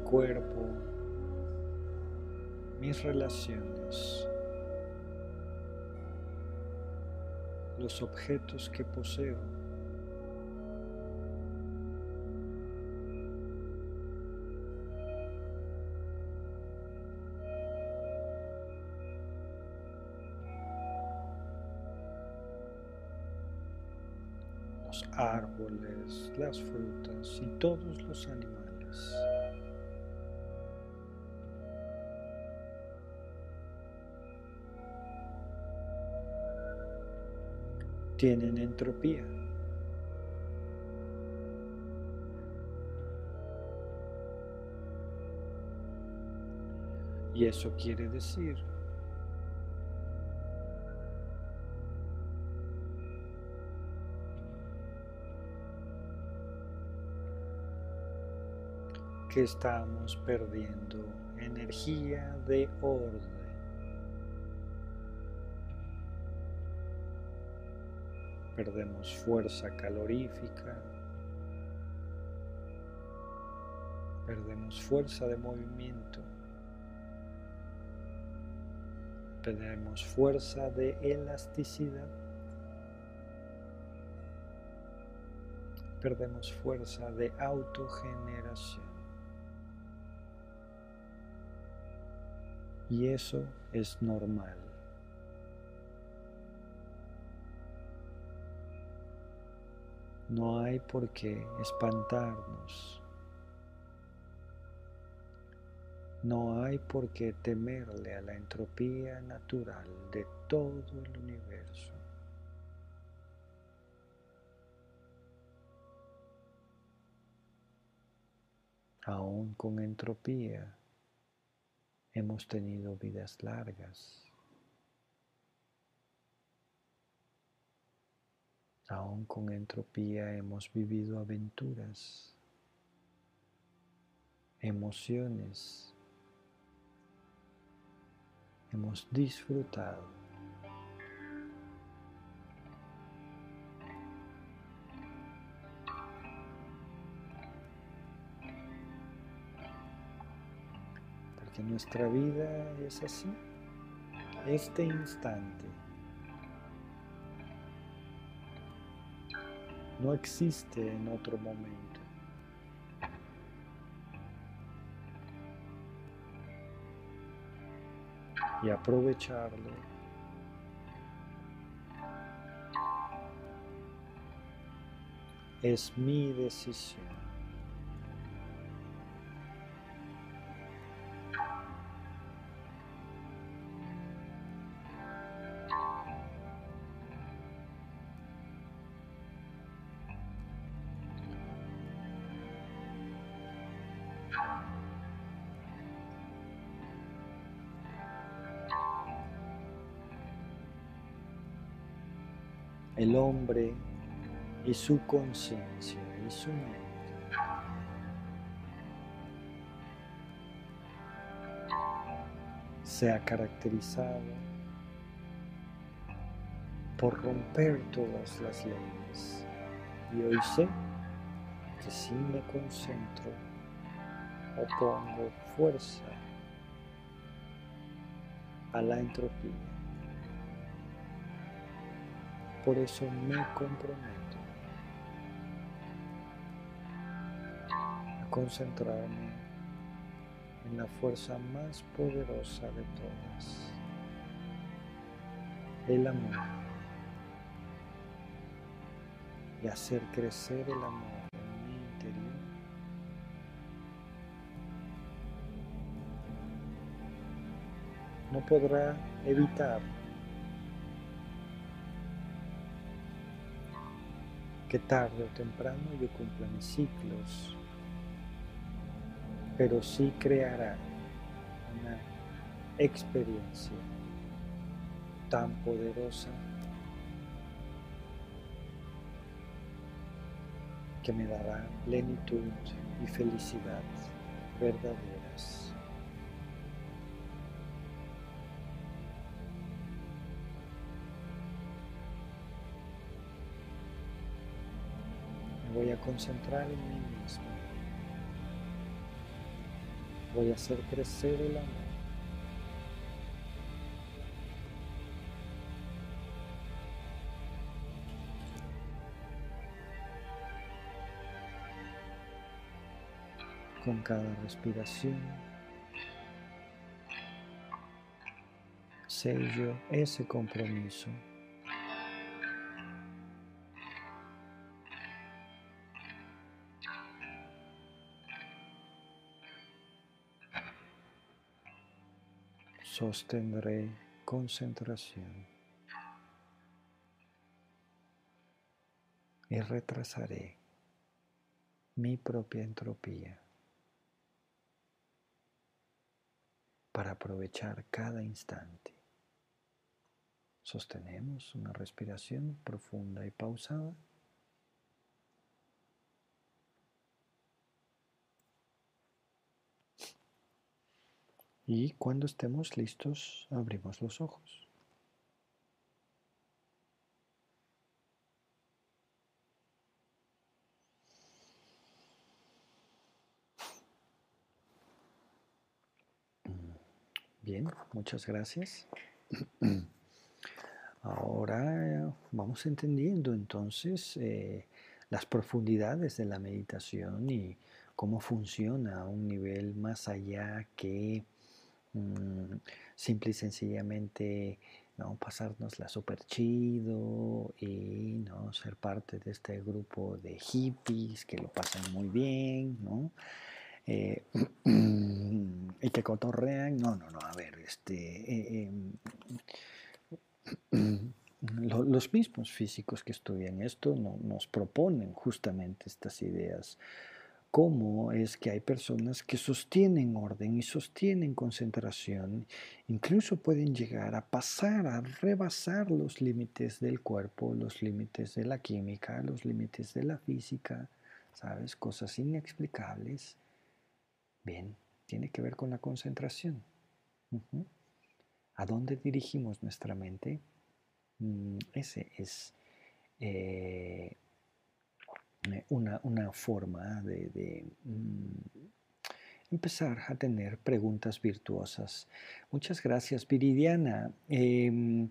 Cuerpo, mis relaciones, los objetos que poseo. los árboles, las frutas y todos los animales. Tienen entropía. Y eso quiere decir que estamos perdiendo energía de orden. Perdemos fuerza calorífica, perdemos fuerza de movimiento, perdemos fuerza de elasticidad, perdemos fuerza de autogeneración. Y eso es normal. No hay por qué espantarnos. No hay por qué temerle a la entropía natural de todo el universo. aún con entropía, hemos tenido vidas largas. Aún con entropía hemos vivido aventuras, emociones, hemos disfrutado. Porque nuestra vida es así, este instante. No existe en otro momento. y aprovecharlo. Es mi decisión. Hombre y su conciencia y su mente. Se ha caracterizado por romper todas las leyes. Y hoy sé que si me concentro o pongo fuerza a la entropía, por eso me comprometo a concentrarme en la fuerza más poderosa de todas, el amor, y hacer crecer el amor en mi interior. No podrá evitar que tarde o temprano yo cumpla mis ciclos, pero sí creará una experiencia tan poderosa que me dará plenitud y felicidad verdaderas. Voy a concentrar en mí mismo. Voy a hacer crecer el amor. Con cada respiración sello ese compromiso sostendré concentración y retrasaré mi propia entropía para aprovechar cada instante. Sostenemos una respiración profunda y pausada. Y cuando estemos listos, abrimos los ojos. Bien, muchas gracias. Ahora vamos entendiendo entonces eh, las profundidades de la meditación y cómo funciona a un nivel más allá que Mm, simple y sencillamente ¿no? pasárnosla súper chido y ¿no? ser parte de este grupo de hippies que lo pasan muy bien, ¿no? Eh, y que cotorrean, no, no, no, a ver, este, eh, em, los mismos físicos que estudian esto no, nos proponen justamente estas ideas cómo es que hay personas que sostienen orden y sostienen concentración, incluso pueden llegar a pasar, a rebasar los límites del cuerpo, los límites de la química, los límites de la física, ¿sabes? Cosas inexplicables. Bien, tiene que ver con la concentración. ¿A dónde dirigimos nuestra mente? Mm, ese es eh, una, forma de, mm, empezar a tener preguntas virtuosas. Muchas gracias, Viridiana. Em,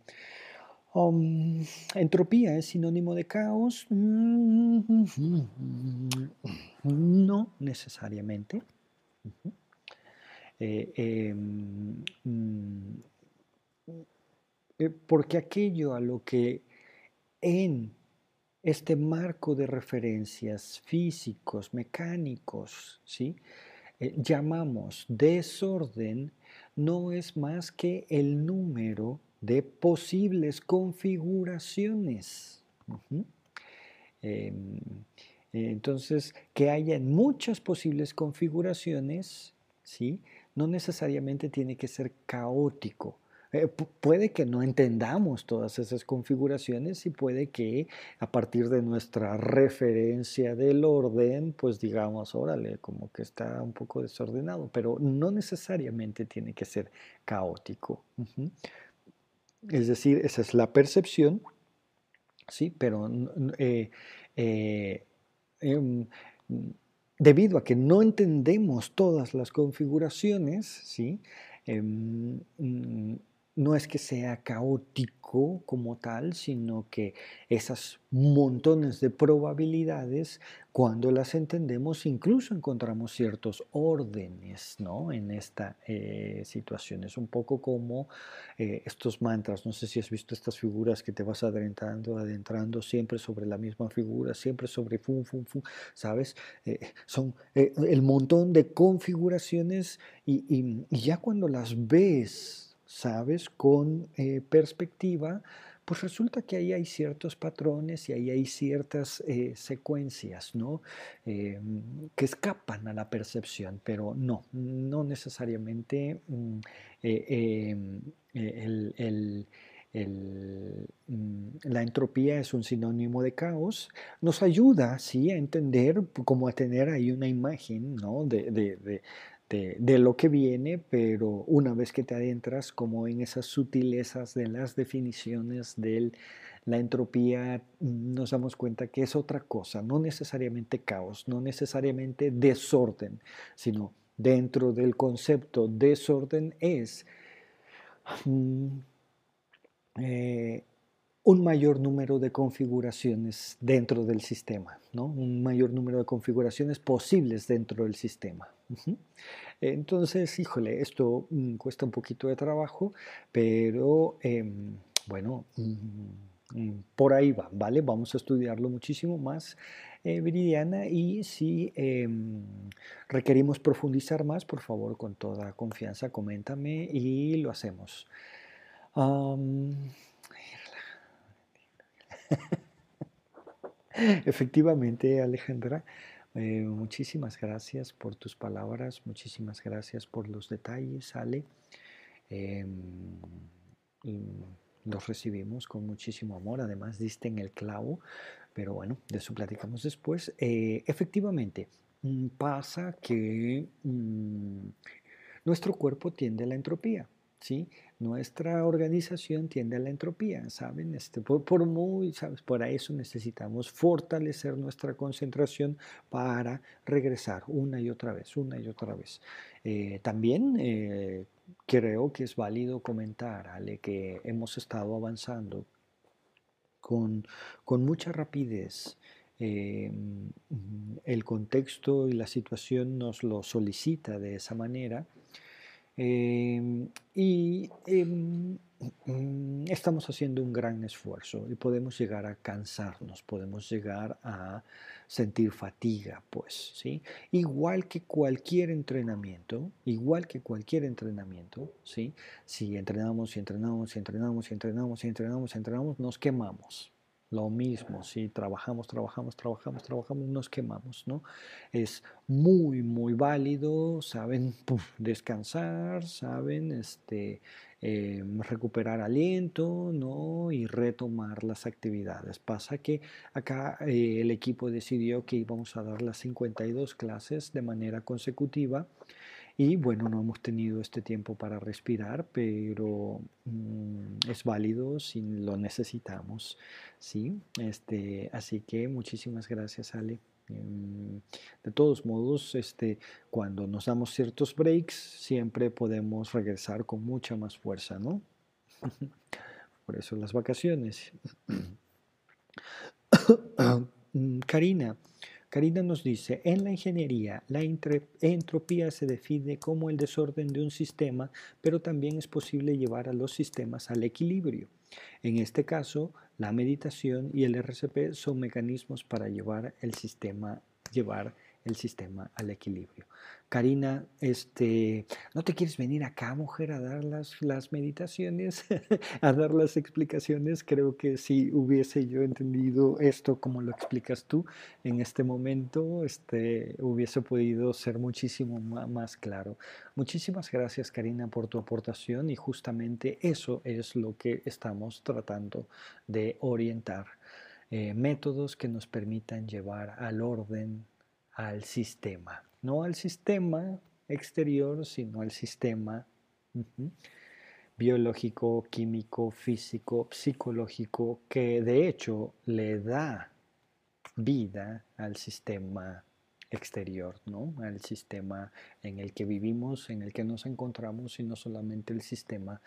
um, entropía es sinónimo de caos. No necesariamente. Eh, em, mm, eh, porque aquello a lo que en este marco de referencias físicos, mecánicos, ¿sí? Eh, llamamos desorden, no es más que el número de posibles configuraciones. Em, entonces, que haya muchas posibles configuraciones, ¿sí? no necesariamente tiene que ser caótico. Eh, puede que no entendamos todas esas configuraciones y puede que a partir de nuestra referencia del orden, pues digamos, órale, como que está un poco desordenado, pero no necesariamente tiene que ser caótico. Es decir, esa es la percepción, sí, pero eh, eh, em, debido a que no entendemos todas las configuraciones, ¿sí? Em, mm, no es que sea caótico como tal, sino que esas montones de probabilidades, cuando las entendemos, incluso encontramos ciertos órdenes ¿no? en esta eh, situación. Es un poco como eh, estos mantras, no sé si has visto estas figuras que te vas adentrando, adentrando siempre sobre la misma figura, siempre sobre fum, fum, fum, ¿sabes? Eh, son el montón de configuraciones y ya cuando las ves, sabes, con eh, perspectiva, pues resulta que ahí hay ciertos patrones y ahí hay ciertas eh, secuencias, ¿no? Eh, que escapan a la percepción, pero no, no necesariamente mm, em, mm, la entropía es un sinónimo de caos, nos ayuda, sí, a entender, como a tener ahí una imagen, ¿no? de, lo que viene, pero una vez que te adentras como en esas sutilezas de las definiciones de la entropía, nos damos cuenta que es otra cosa, no necesariamente caos, no necesariamente desorden, sino dentro del concepto desorden es mm, eh, un mayor número de configuraciones dentro del sistema, ¿no? un mayor número de configuraciones posibles dentro del sistema. Entonces, híjole, esto mm, cuesta un poquito de trabajo, pero em, bueno, mm, mm, por ahí va, ¿vale? Vamos a estudiarlo muchísimo más, eh, Viridiana, y si em, requerimos profundizar más, por favor, con toda confianza, coméntame y lo hacemos. Efectivamente, Alejandra, eh, muchísimas gracias por tus palabras, muchísimas gracias por los detalles, Ale. Em, los recibimos con muchísimo amor, además diste en el clavo, pero bueno, de eso platicamos después. Eh, efectivamente, mm, pasa que mm, nuestro cuerpo tiende a la entropía. Nuestra organización tiende a la entropía, ¿saben? Este, por, muy, ¿sabes? Por eso necesitamos fortalecer nuestra concentración para regresar una y otra vez, una y otra vez. Eh, también eh, creo que es válido comentar, que hemos estado avanzando con, mucha rapidez. Eh, el contexto y la situación nos lo solicita de esa manera Em, y em, mm, estamos haciendo un gran esfuerzo y podemos llegar a cansarnos, podemos llegar a sentir fatiga, pues, ¿sí? Igual que cualquier entrenamiento, igual que cualquier entrenamiento, ¿sí? Si entrenamos y entrenamos y entrenamos y entrenamos y entrenamos y entrenamos, nos quemamos, lo mismo, si trabajamos, trabajamos, trabajamos, trabajamos, nos quemamos, ¿no? Es muy, muy válido, saben descansar, saben este, em, recuperar aliento, ¿no? Y retomar las actividades. Pasa que acá eh, el equipo decidió que íbamos a dar las 52 clases de manera consecutiva y bueno, no hemos tenido este tiempo para respirar, pero mm, es válido si lo necesitamos, ¿sí? Este, así que muchísimas gracias, Ale. Mm, de todos modos, este, cuando nos damos ciertos breaks, siempre podemos regresar con mucha más fuerza, ¿no? Por eso las vacaciones. Mm, Karina, Karina nos dice, en la ingeniería, la entropía se define como el desorden de un sistema, pero también es posible llevar a los sistemas al equilibrio. En este caso, la meditación y el RCP son mecanismos para llevar el sistema, llevar el sistema al equilibrio. Karina, este, ¿no te quieres venir acá, mujer, a dar las, las meditaciones, a dar las explicaciones? Creo que si hubiese yo entendido esto como lo explicas tú en este momento, este, hubiese podido ser muchísimo más claro. Muchísimas gracias, Karina, por tu aportación y justamente eso es lo que estamos tratando de orientar. Eh, métodos que nos permitan llevar al orden, al sistema no al sistema exterior, sino al sistema biológico, químico, físico, psicológico, que de hecho le da vida al sistema exterior, ¿no? al sistema en el que vivimos, en el que nos encontramos, y no solamente el sistema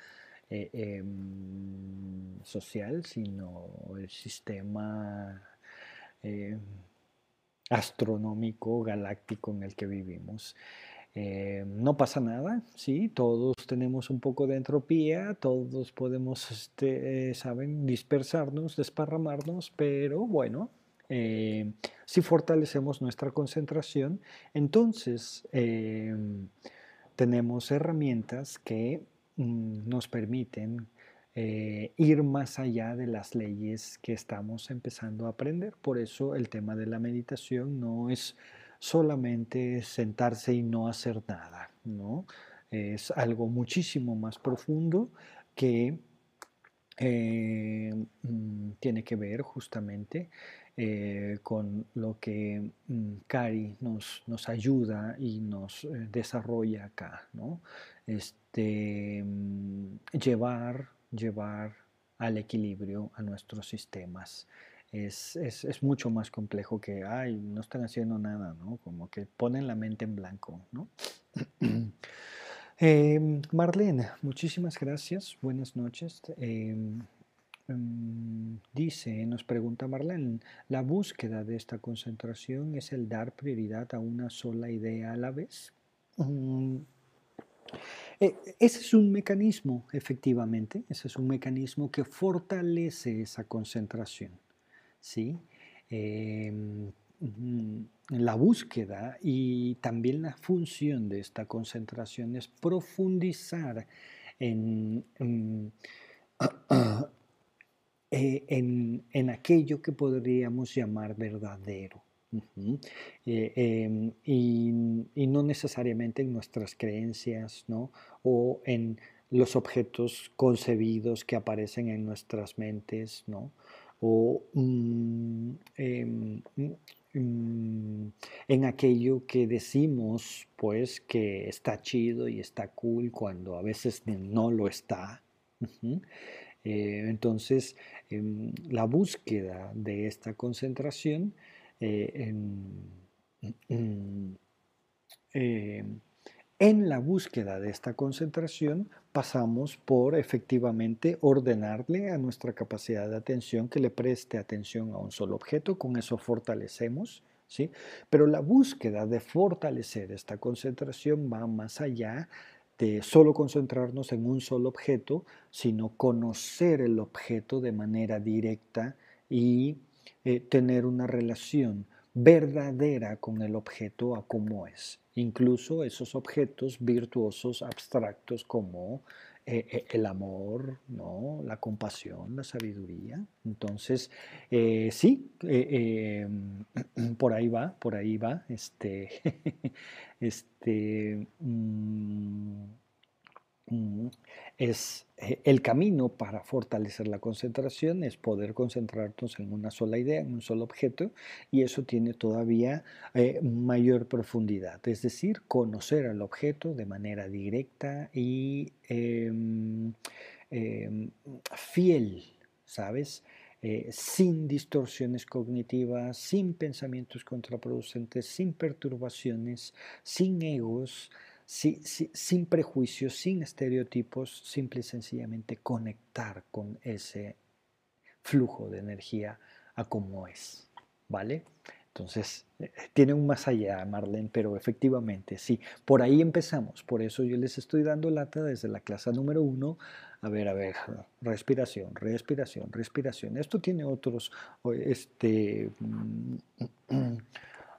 eh, em, social, sino el sistema eh, astronómico, galáctico en el que vivimos. Eh, no pasa nada, sí, todos tenemos un poco de entropía, todos podemos, este, eh, saben, dispersarnos, desparramarnos, pero bueno, eh, si fortalecemos nuestra concentración, entonces tenemos herramientas que mm, nos permiten eh, ir más allá de las leyes que estamos empezando a aprender. Por eso el tema de la meditación no es solamente sentarse y no hacer nada, ¿no? Es algo muchísimo más profundo que eh, mm, tiene que ver justamente eh, con lo que mm, Cari nos, nos, ayuda y nos desarrolla acá, ¿no? Este, mm, llevar llevar al equilibrio a nuestros sistemas. Es, mucho más complejo que, ay, no están haciendo nada, ¿no? Como que ponen la mente en blanco, ¿no? Em, Marlene, muchísimas gracias, buenas noches. Em, dice, nos pregunta Marlene, la búsqueda de esta concentración es el dar prioridad a una sola idea a la vez. Mm, eh, ese es un mecanismo, efectivamente, ese es un mecanismo que fortalece esa concentración. ¿sí? Em, mm, la búsqueda y también la función de esta concentración es profundizar en, eh, en aquello que podríamos llamar verdadero. Eh, em, y, no necesariamente en nuestras creencias, ¿no? O en los objetos concebidos que aparecen en nuestras mentes, ¿no? O mm, em, mm, en aquello que decimos, pues, que está chido y está cool cuando a veces no lo está. Eh, entonces, em, la búsqueda de esta concentración eh, eh, en, la búsqueda de esta concentración pasamos por efectivamente ordenarle a nuestra capacidad de atención que le preste atención a un solo objeto, con eso fortalecemos, ¿sí? Pero la búsqueda de fortalecer esta concentración va más allá de solo concentrarnos en un solo objeto, sino conocer el objeto de manera directa y eh, tener una relación verdadera con el objeto a cómo es. incluso esos objetos virtuosos abstractos como eh, eh, el amor, ¿no? la compasión, la sabiduría. Entonces, sí, por ahí va, por ahí va. Este, este, mm, es eh, el camino para fortalecer la concentración es poder concentrarnos en una sola idea, en un solo objeto, y eso tiene todavía eh, mayor profundidad, es decir, conocer al objeto de manera directa y em, em, fiel, ¿sabes? Eh, sin distorsiones cognitivas, sin pensamientos contraproducentes, sin perturbaciones, sin egos, sin prejuicios, sin estereotipos, simple y sencillamente conectar con ese flujo de energía a como es, ¿vale? Entonces, eh, tiene un más allá, Marlene, pero efectivamente, sí, por ahí empezamos, por eso yo les estoy dando lata desde la clase número uno, a ver, a ver, respiración, respiración, respiración. Esto tiene otros, este, Mm,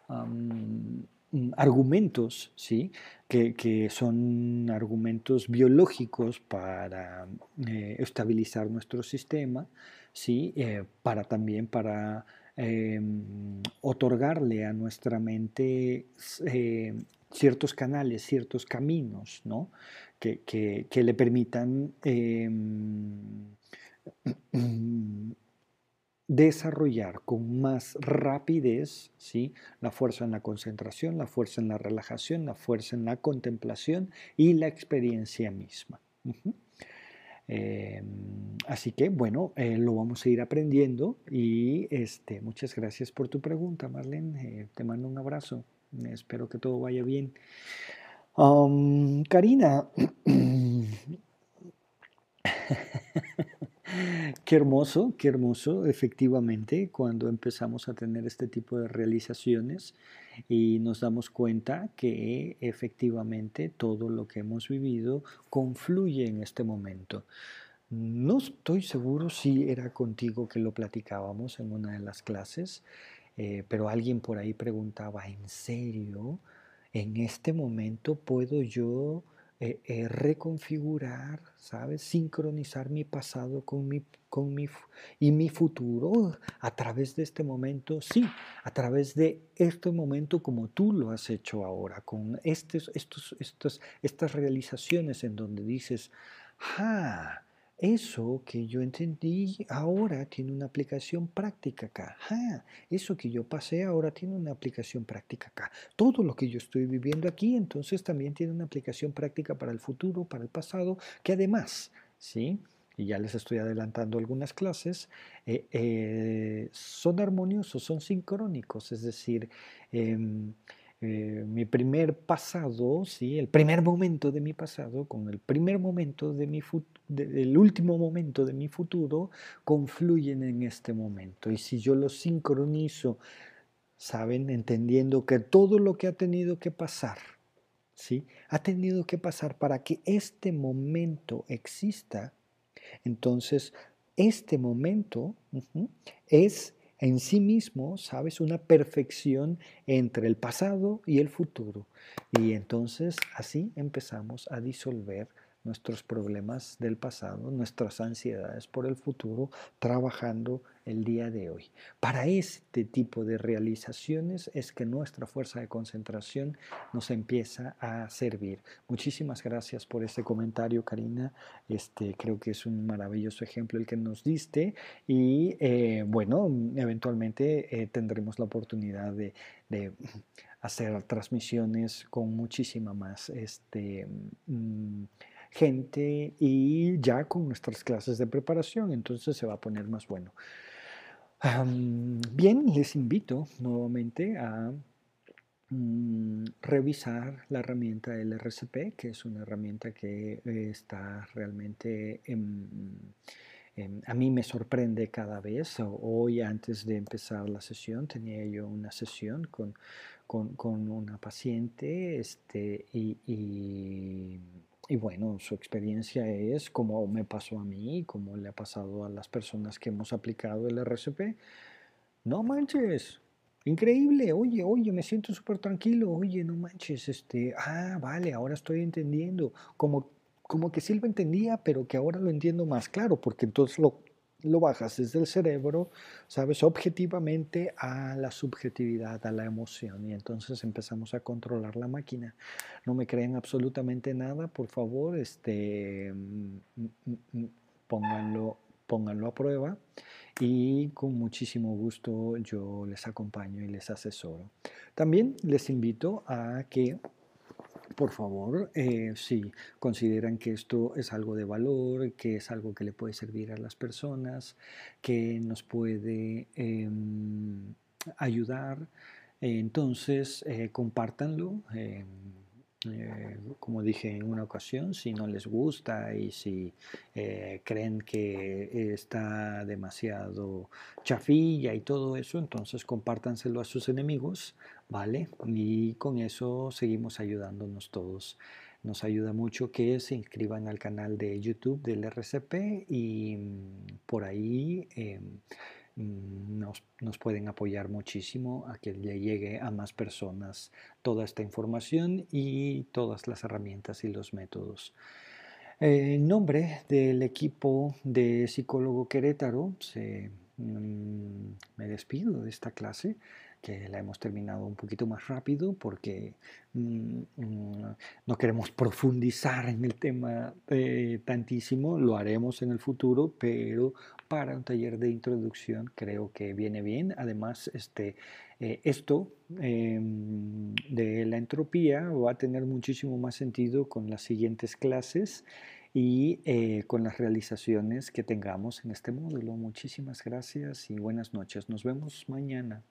argumentos, ¿sí? Que, son argumentos biológicos para eh, estabilizar nuestro sistema, ¿sí? Eh, para también para em, otorgarle a nuestra mente eh, ciertos canales, ciertos caminos, ¿no? que, que le permitan em, desarrollar con más rapidez ¿sí? la fuerza en la concentración, la fuerza en la relajación, la fuerza en la contemplación y la experiencia misma. Em, así que bueno, eh, lo vamos a ir aprendiendo y este, muchas gracias por tu pregunta, Marlene. Eh, te mando un abrazo. Espero que todo vaya bien. Karina, Qué hermoso, qué hermoso, efectivamente, cuando empezamos a tener este tipo de realizaciones y nos damos cuenta que efectivamente todo lo que hemos vivido confluye en este momento. No estoy seguro si era contigo que lo platicábamos en una de las clases, eh, pero alguien por ahí preguntaba, ¿en serio? ¿En este momento puedo yo eh, eh, reconfigurar, ¿sabes? Sincronizar mi pasado con mi, con mi, y mi futuro a través de este momento, sí, a través de este momento como tú lo has hecho ahora, con estos, estos, estas realizaciones en donde dices, ¡ah! Eso que yo entendí ahora tiene una aplicación práctica acá. eso que yo pasé ahora tiene una aplicación práctica acá. Todo lo que yo estoy viviendo aquí entonces también tiene una aplicación práctica para el futuro, para el pasado, que además, ¿sí? y ya les estoy adelantando algunas clases, eh, eh, son armoniosos, son sincrónicos, es decir, em, eh, mi primer pasado, ¿sí? el primer momento de mi pasado con el primer momento de mi el último momento de mi futuro confluyen en este momento. Y si yo lo sincronizo, ¿saben? Entendiendo que todo lo que ha tenido que pasar, ¿sí? Ha tenido que pasar para que este momento exista, entonces este momento es en sí mismo, ¿sabes? Una perfección entre el pasado y el futuro. Y entonces así empezamos a disolver nuestros problemas del pasado, nuestras ansiedades por el futuro, trabajando el día de hoy. Para este tipo de realizaciones es que nuestra fuerza de concentración nos empieza a servir. Muchísimas gracias por este comentario, Karina. Este, creo que es un maravilloso ejemplo el que nos diste y eh, bueno, eventualmente eh, tendremos la oportunidad de, hacer transmisiones con muchísima más este, mm, gente y ya con nuestras clases de preparación, entonces se va a poner más bueno. bien, les invito nuevamente a mm, revisar la herramienta del RCP, que es una herramienta que está realmente... a mí me sorprende cada vez. Hoy, antes de empezar la sesión, tenía yo una sesión con, con, una paciente este, y bueno, su experiencia es como me pasó a mí, como le ha pasado a las personas que hemos aplicado el RCP. No manches, Increíble, oye, oye, me siento súper tranquilo, oye, no manches, este, ah, vale, ahora estoy entendiendo, como, como que sí lo entendía, pero que ahora lo entiendo más claro, porque entonces lo, lo bajas desde el cerebro, sabes, objetivamente a la subjetividad, a la emoción, y entonces empezamos a controlar la máquina. No me creen absolutamente nada, por favor, este, mm, mm, mm, pónganlo, pónganlo a prueba y con muchísimo gusto yo les acompaño y les asesoro. También les invito a que por favor, eh, si consideran que esto es algo de valor, que es algo que le puede servir a las personas, que nos puede em, ayudar, entonces eh, compártanlo. Eh, como dije en una ocasión, si no les gusta y si eh, creen que está demasiado chafilla y todo eso, entonces compártanselo a sus enemigos, ¿vale? Y con eso seguimos ayudándonos todos. Nos ayuda mucho que se inscriban al canal de YouTube del RCP y mm, por ahí... Em, nos, pueden apoyar muchísimo a que le llegue a más personas toda esta información y todas las herramientas y los métodos. En nombre del equipo de Psicólogo Querétaro, mm, me despido de esta clase que la hemos terminado un poquito más rápido porque mm, mm, no queremos profundizar en el tema eh, tantísimo, lo haremos en el futuro, pero para un taller de introducción creo que viene bien. Además, este, eh, esto em, de la entropía va a tener muchísimo más sentido con las siguientes clases y eh, con las realizaciones que tengamos en este módulo. Muchísimas gracias y buenas noches. Nos vemos mañana.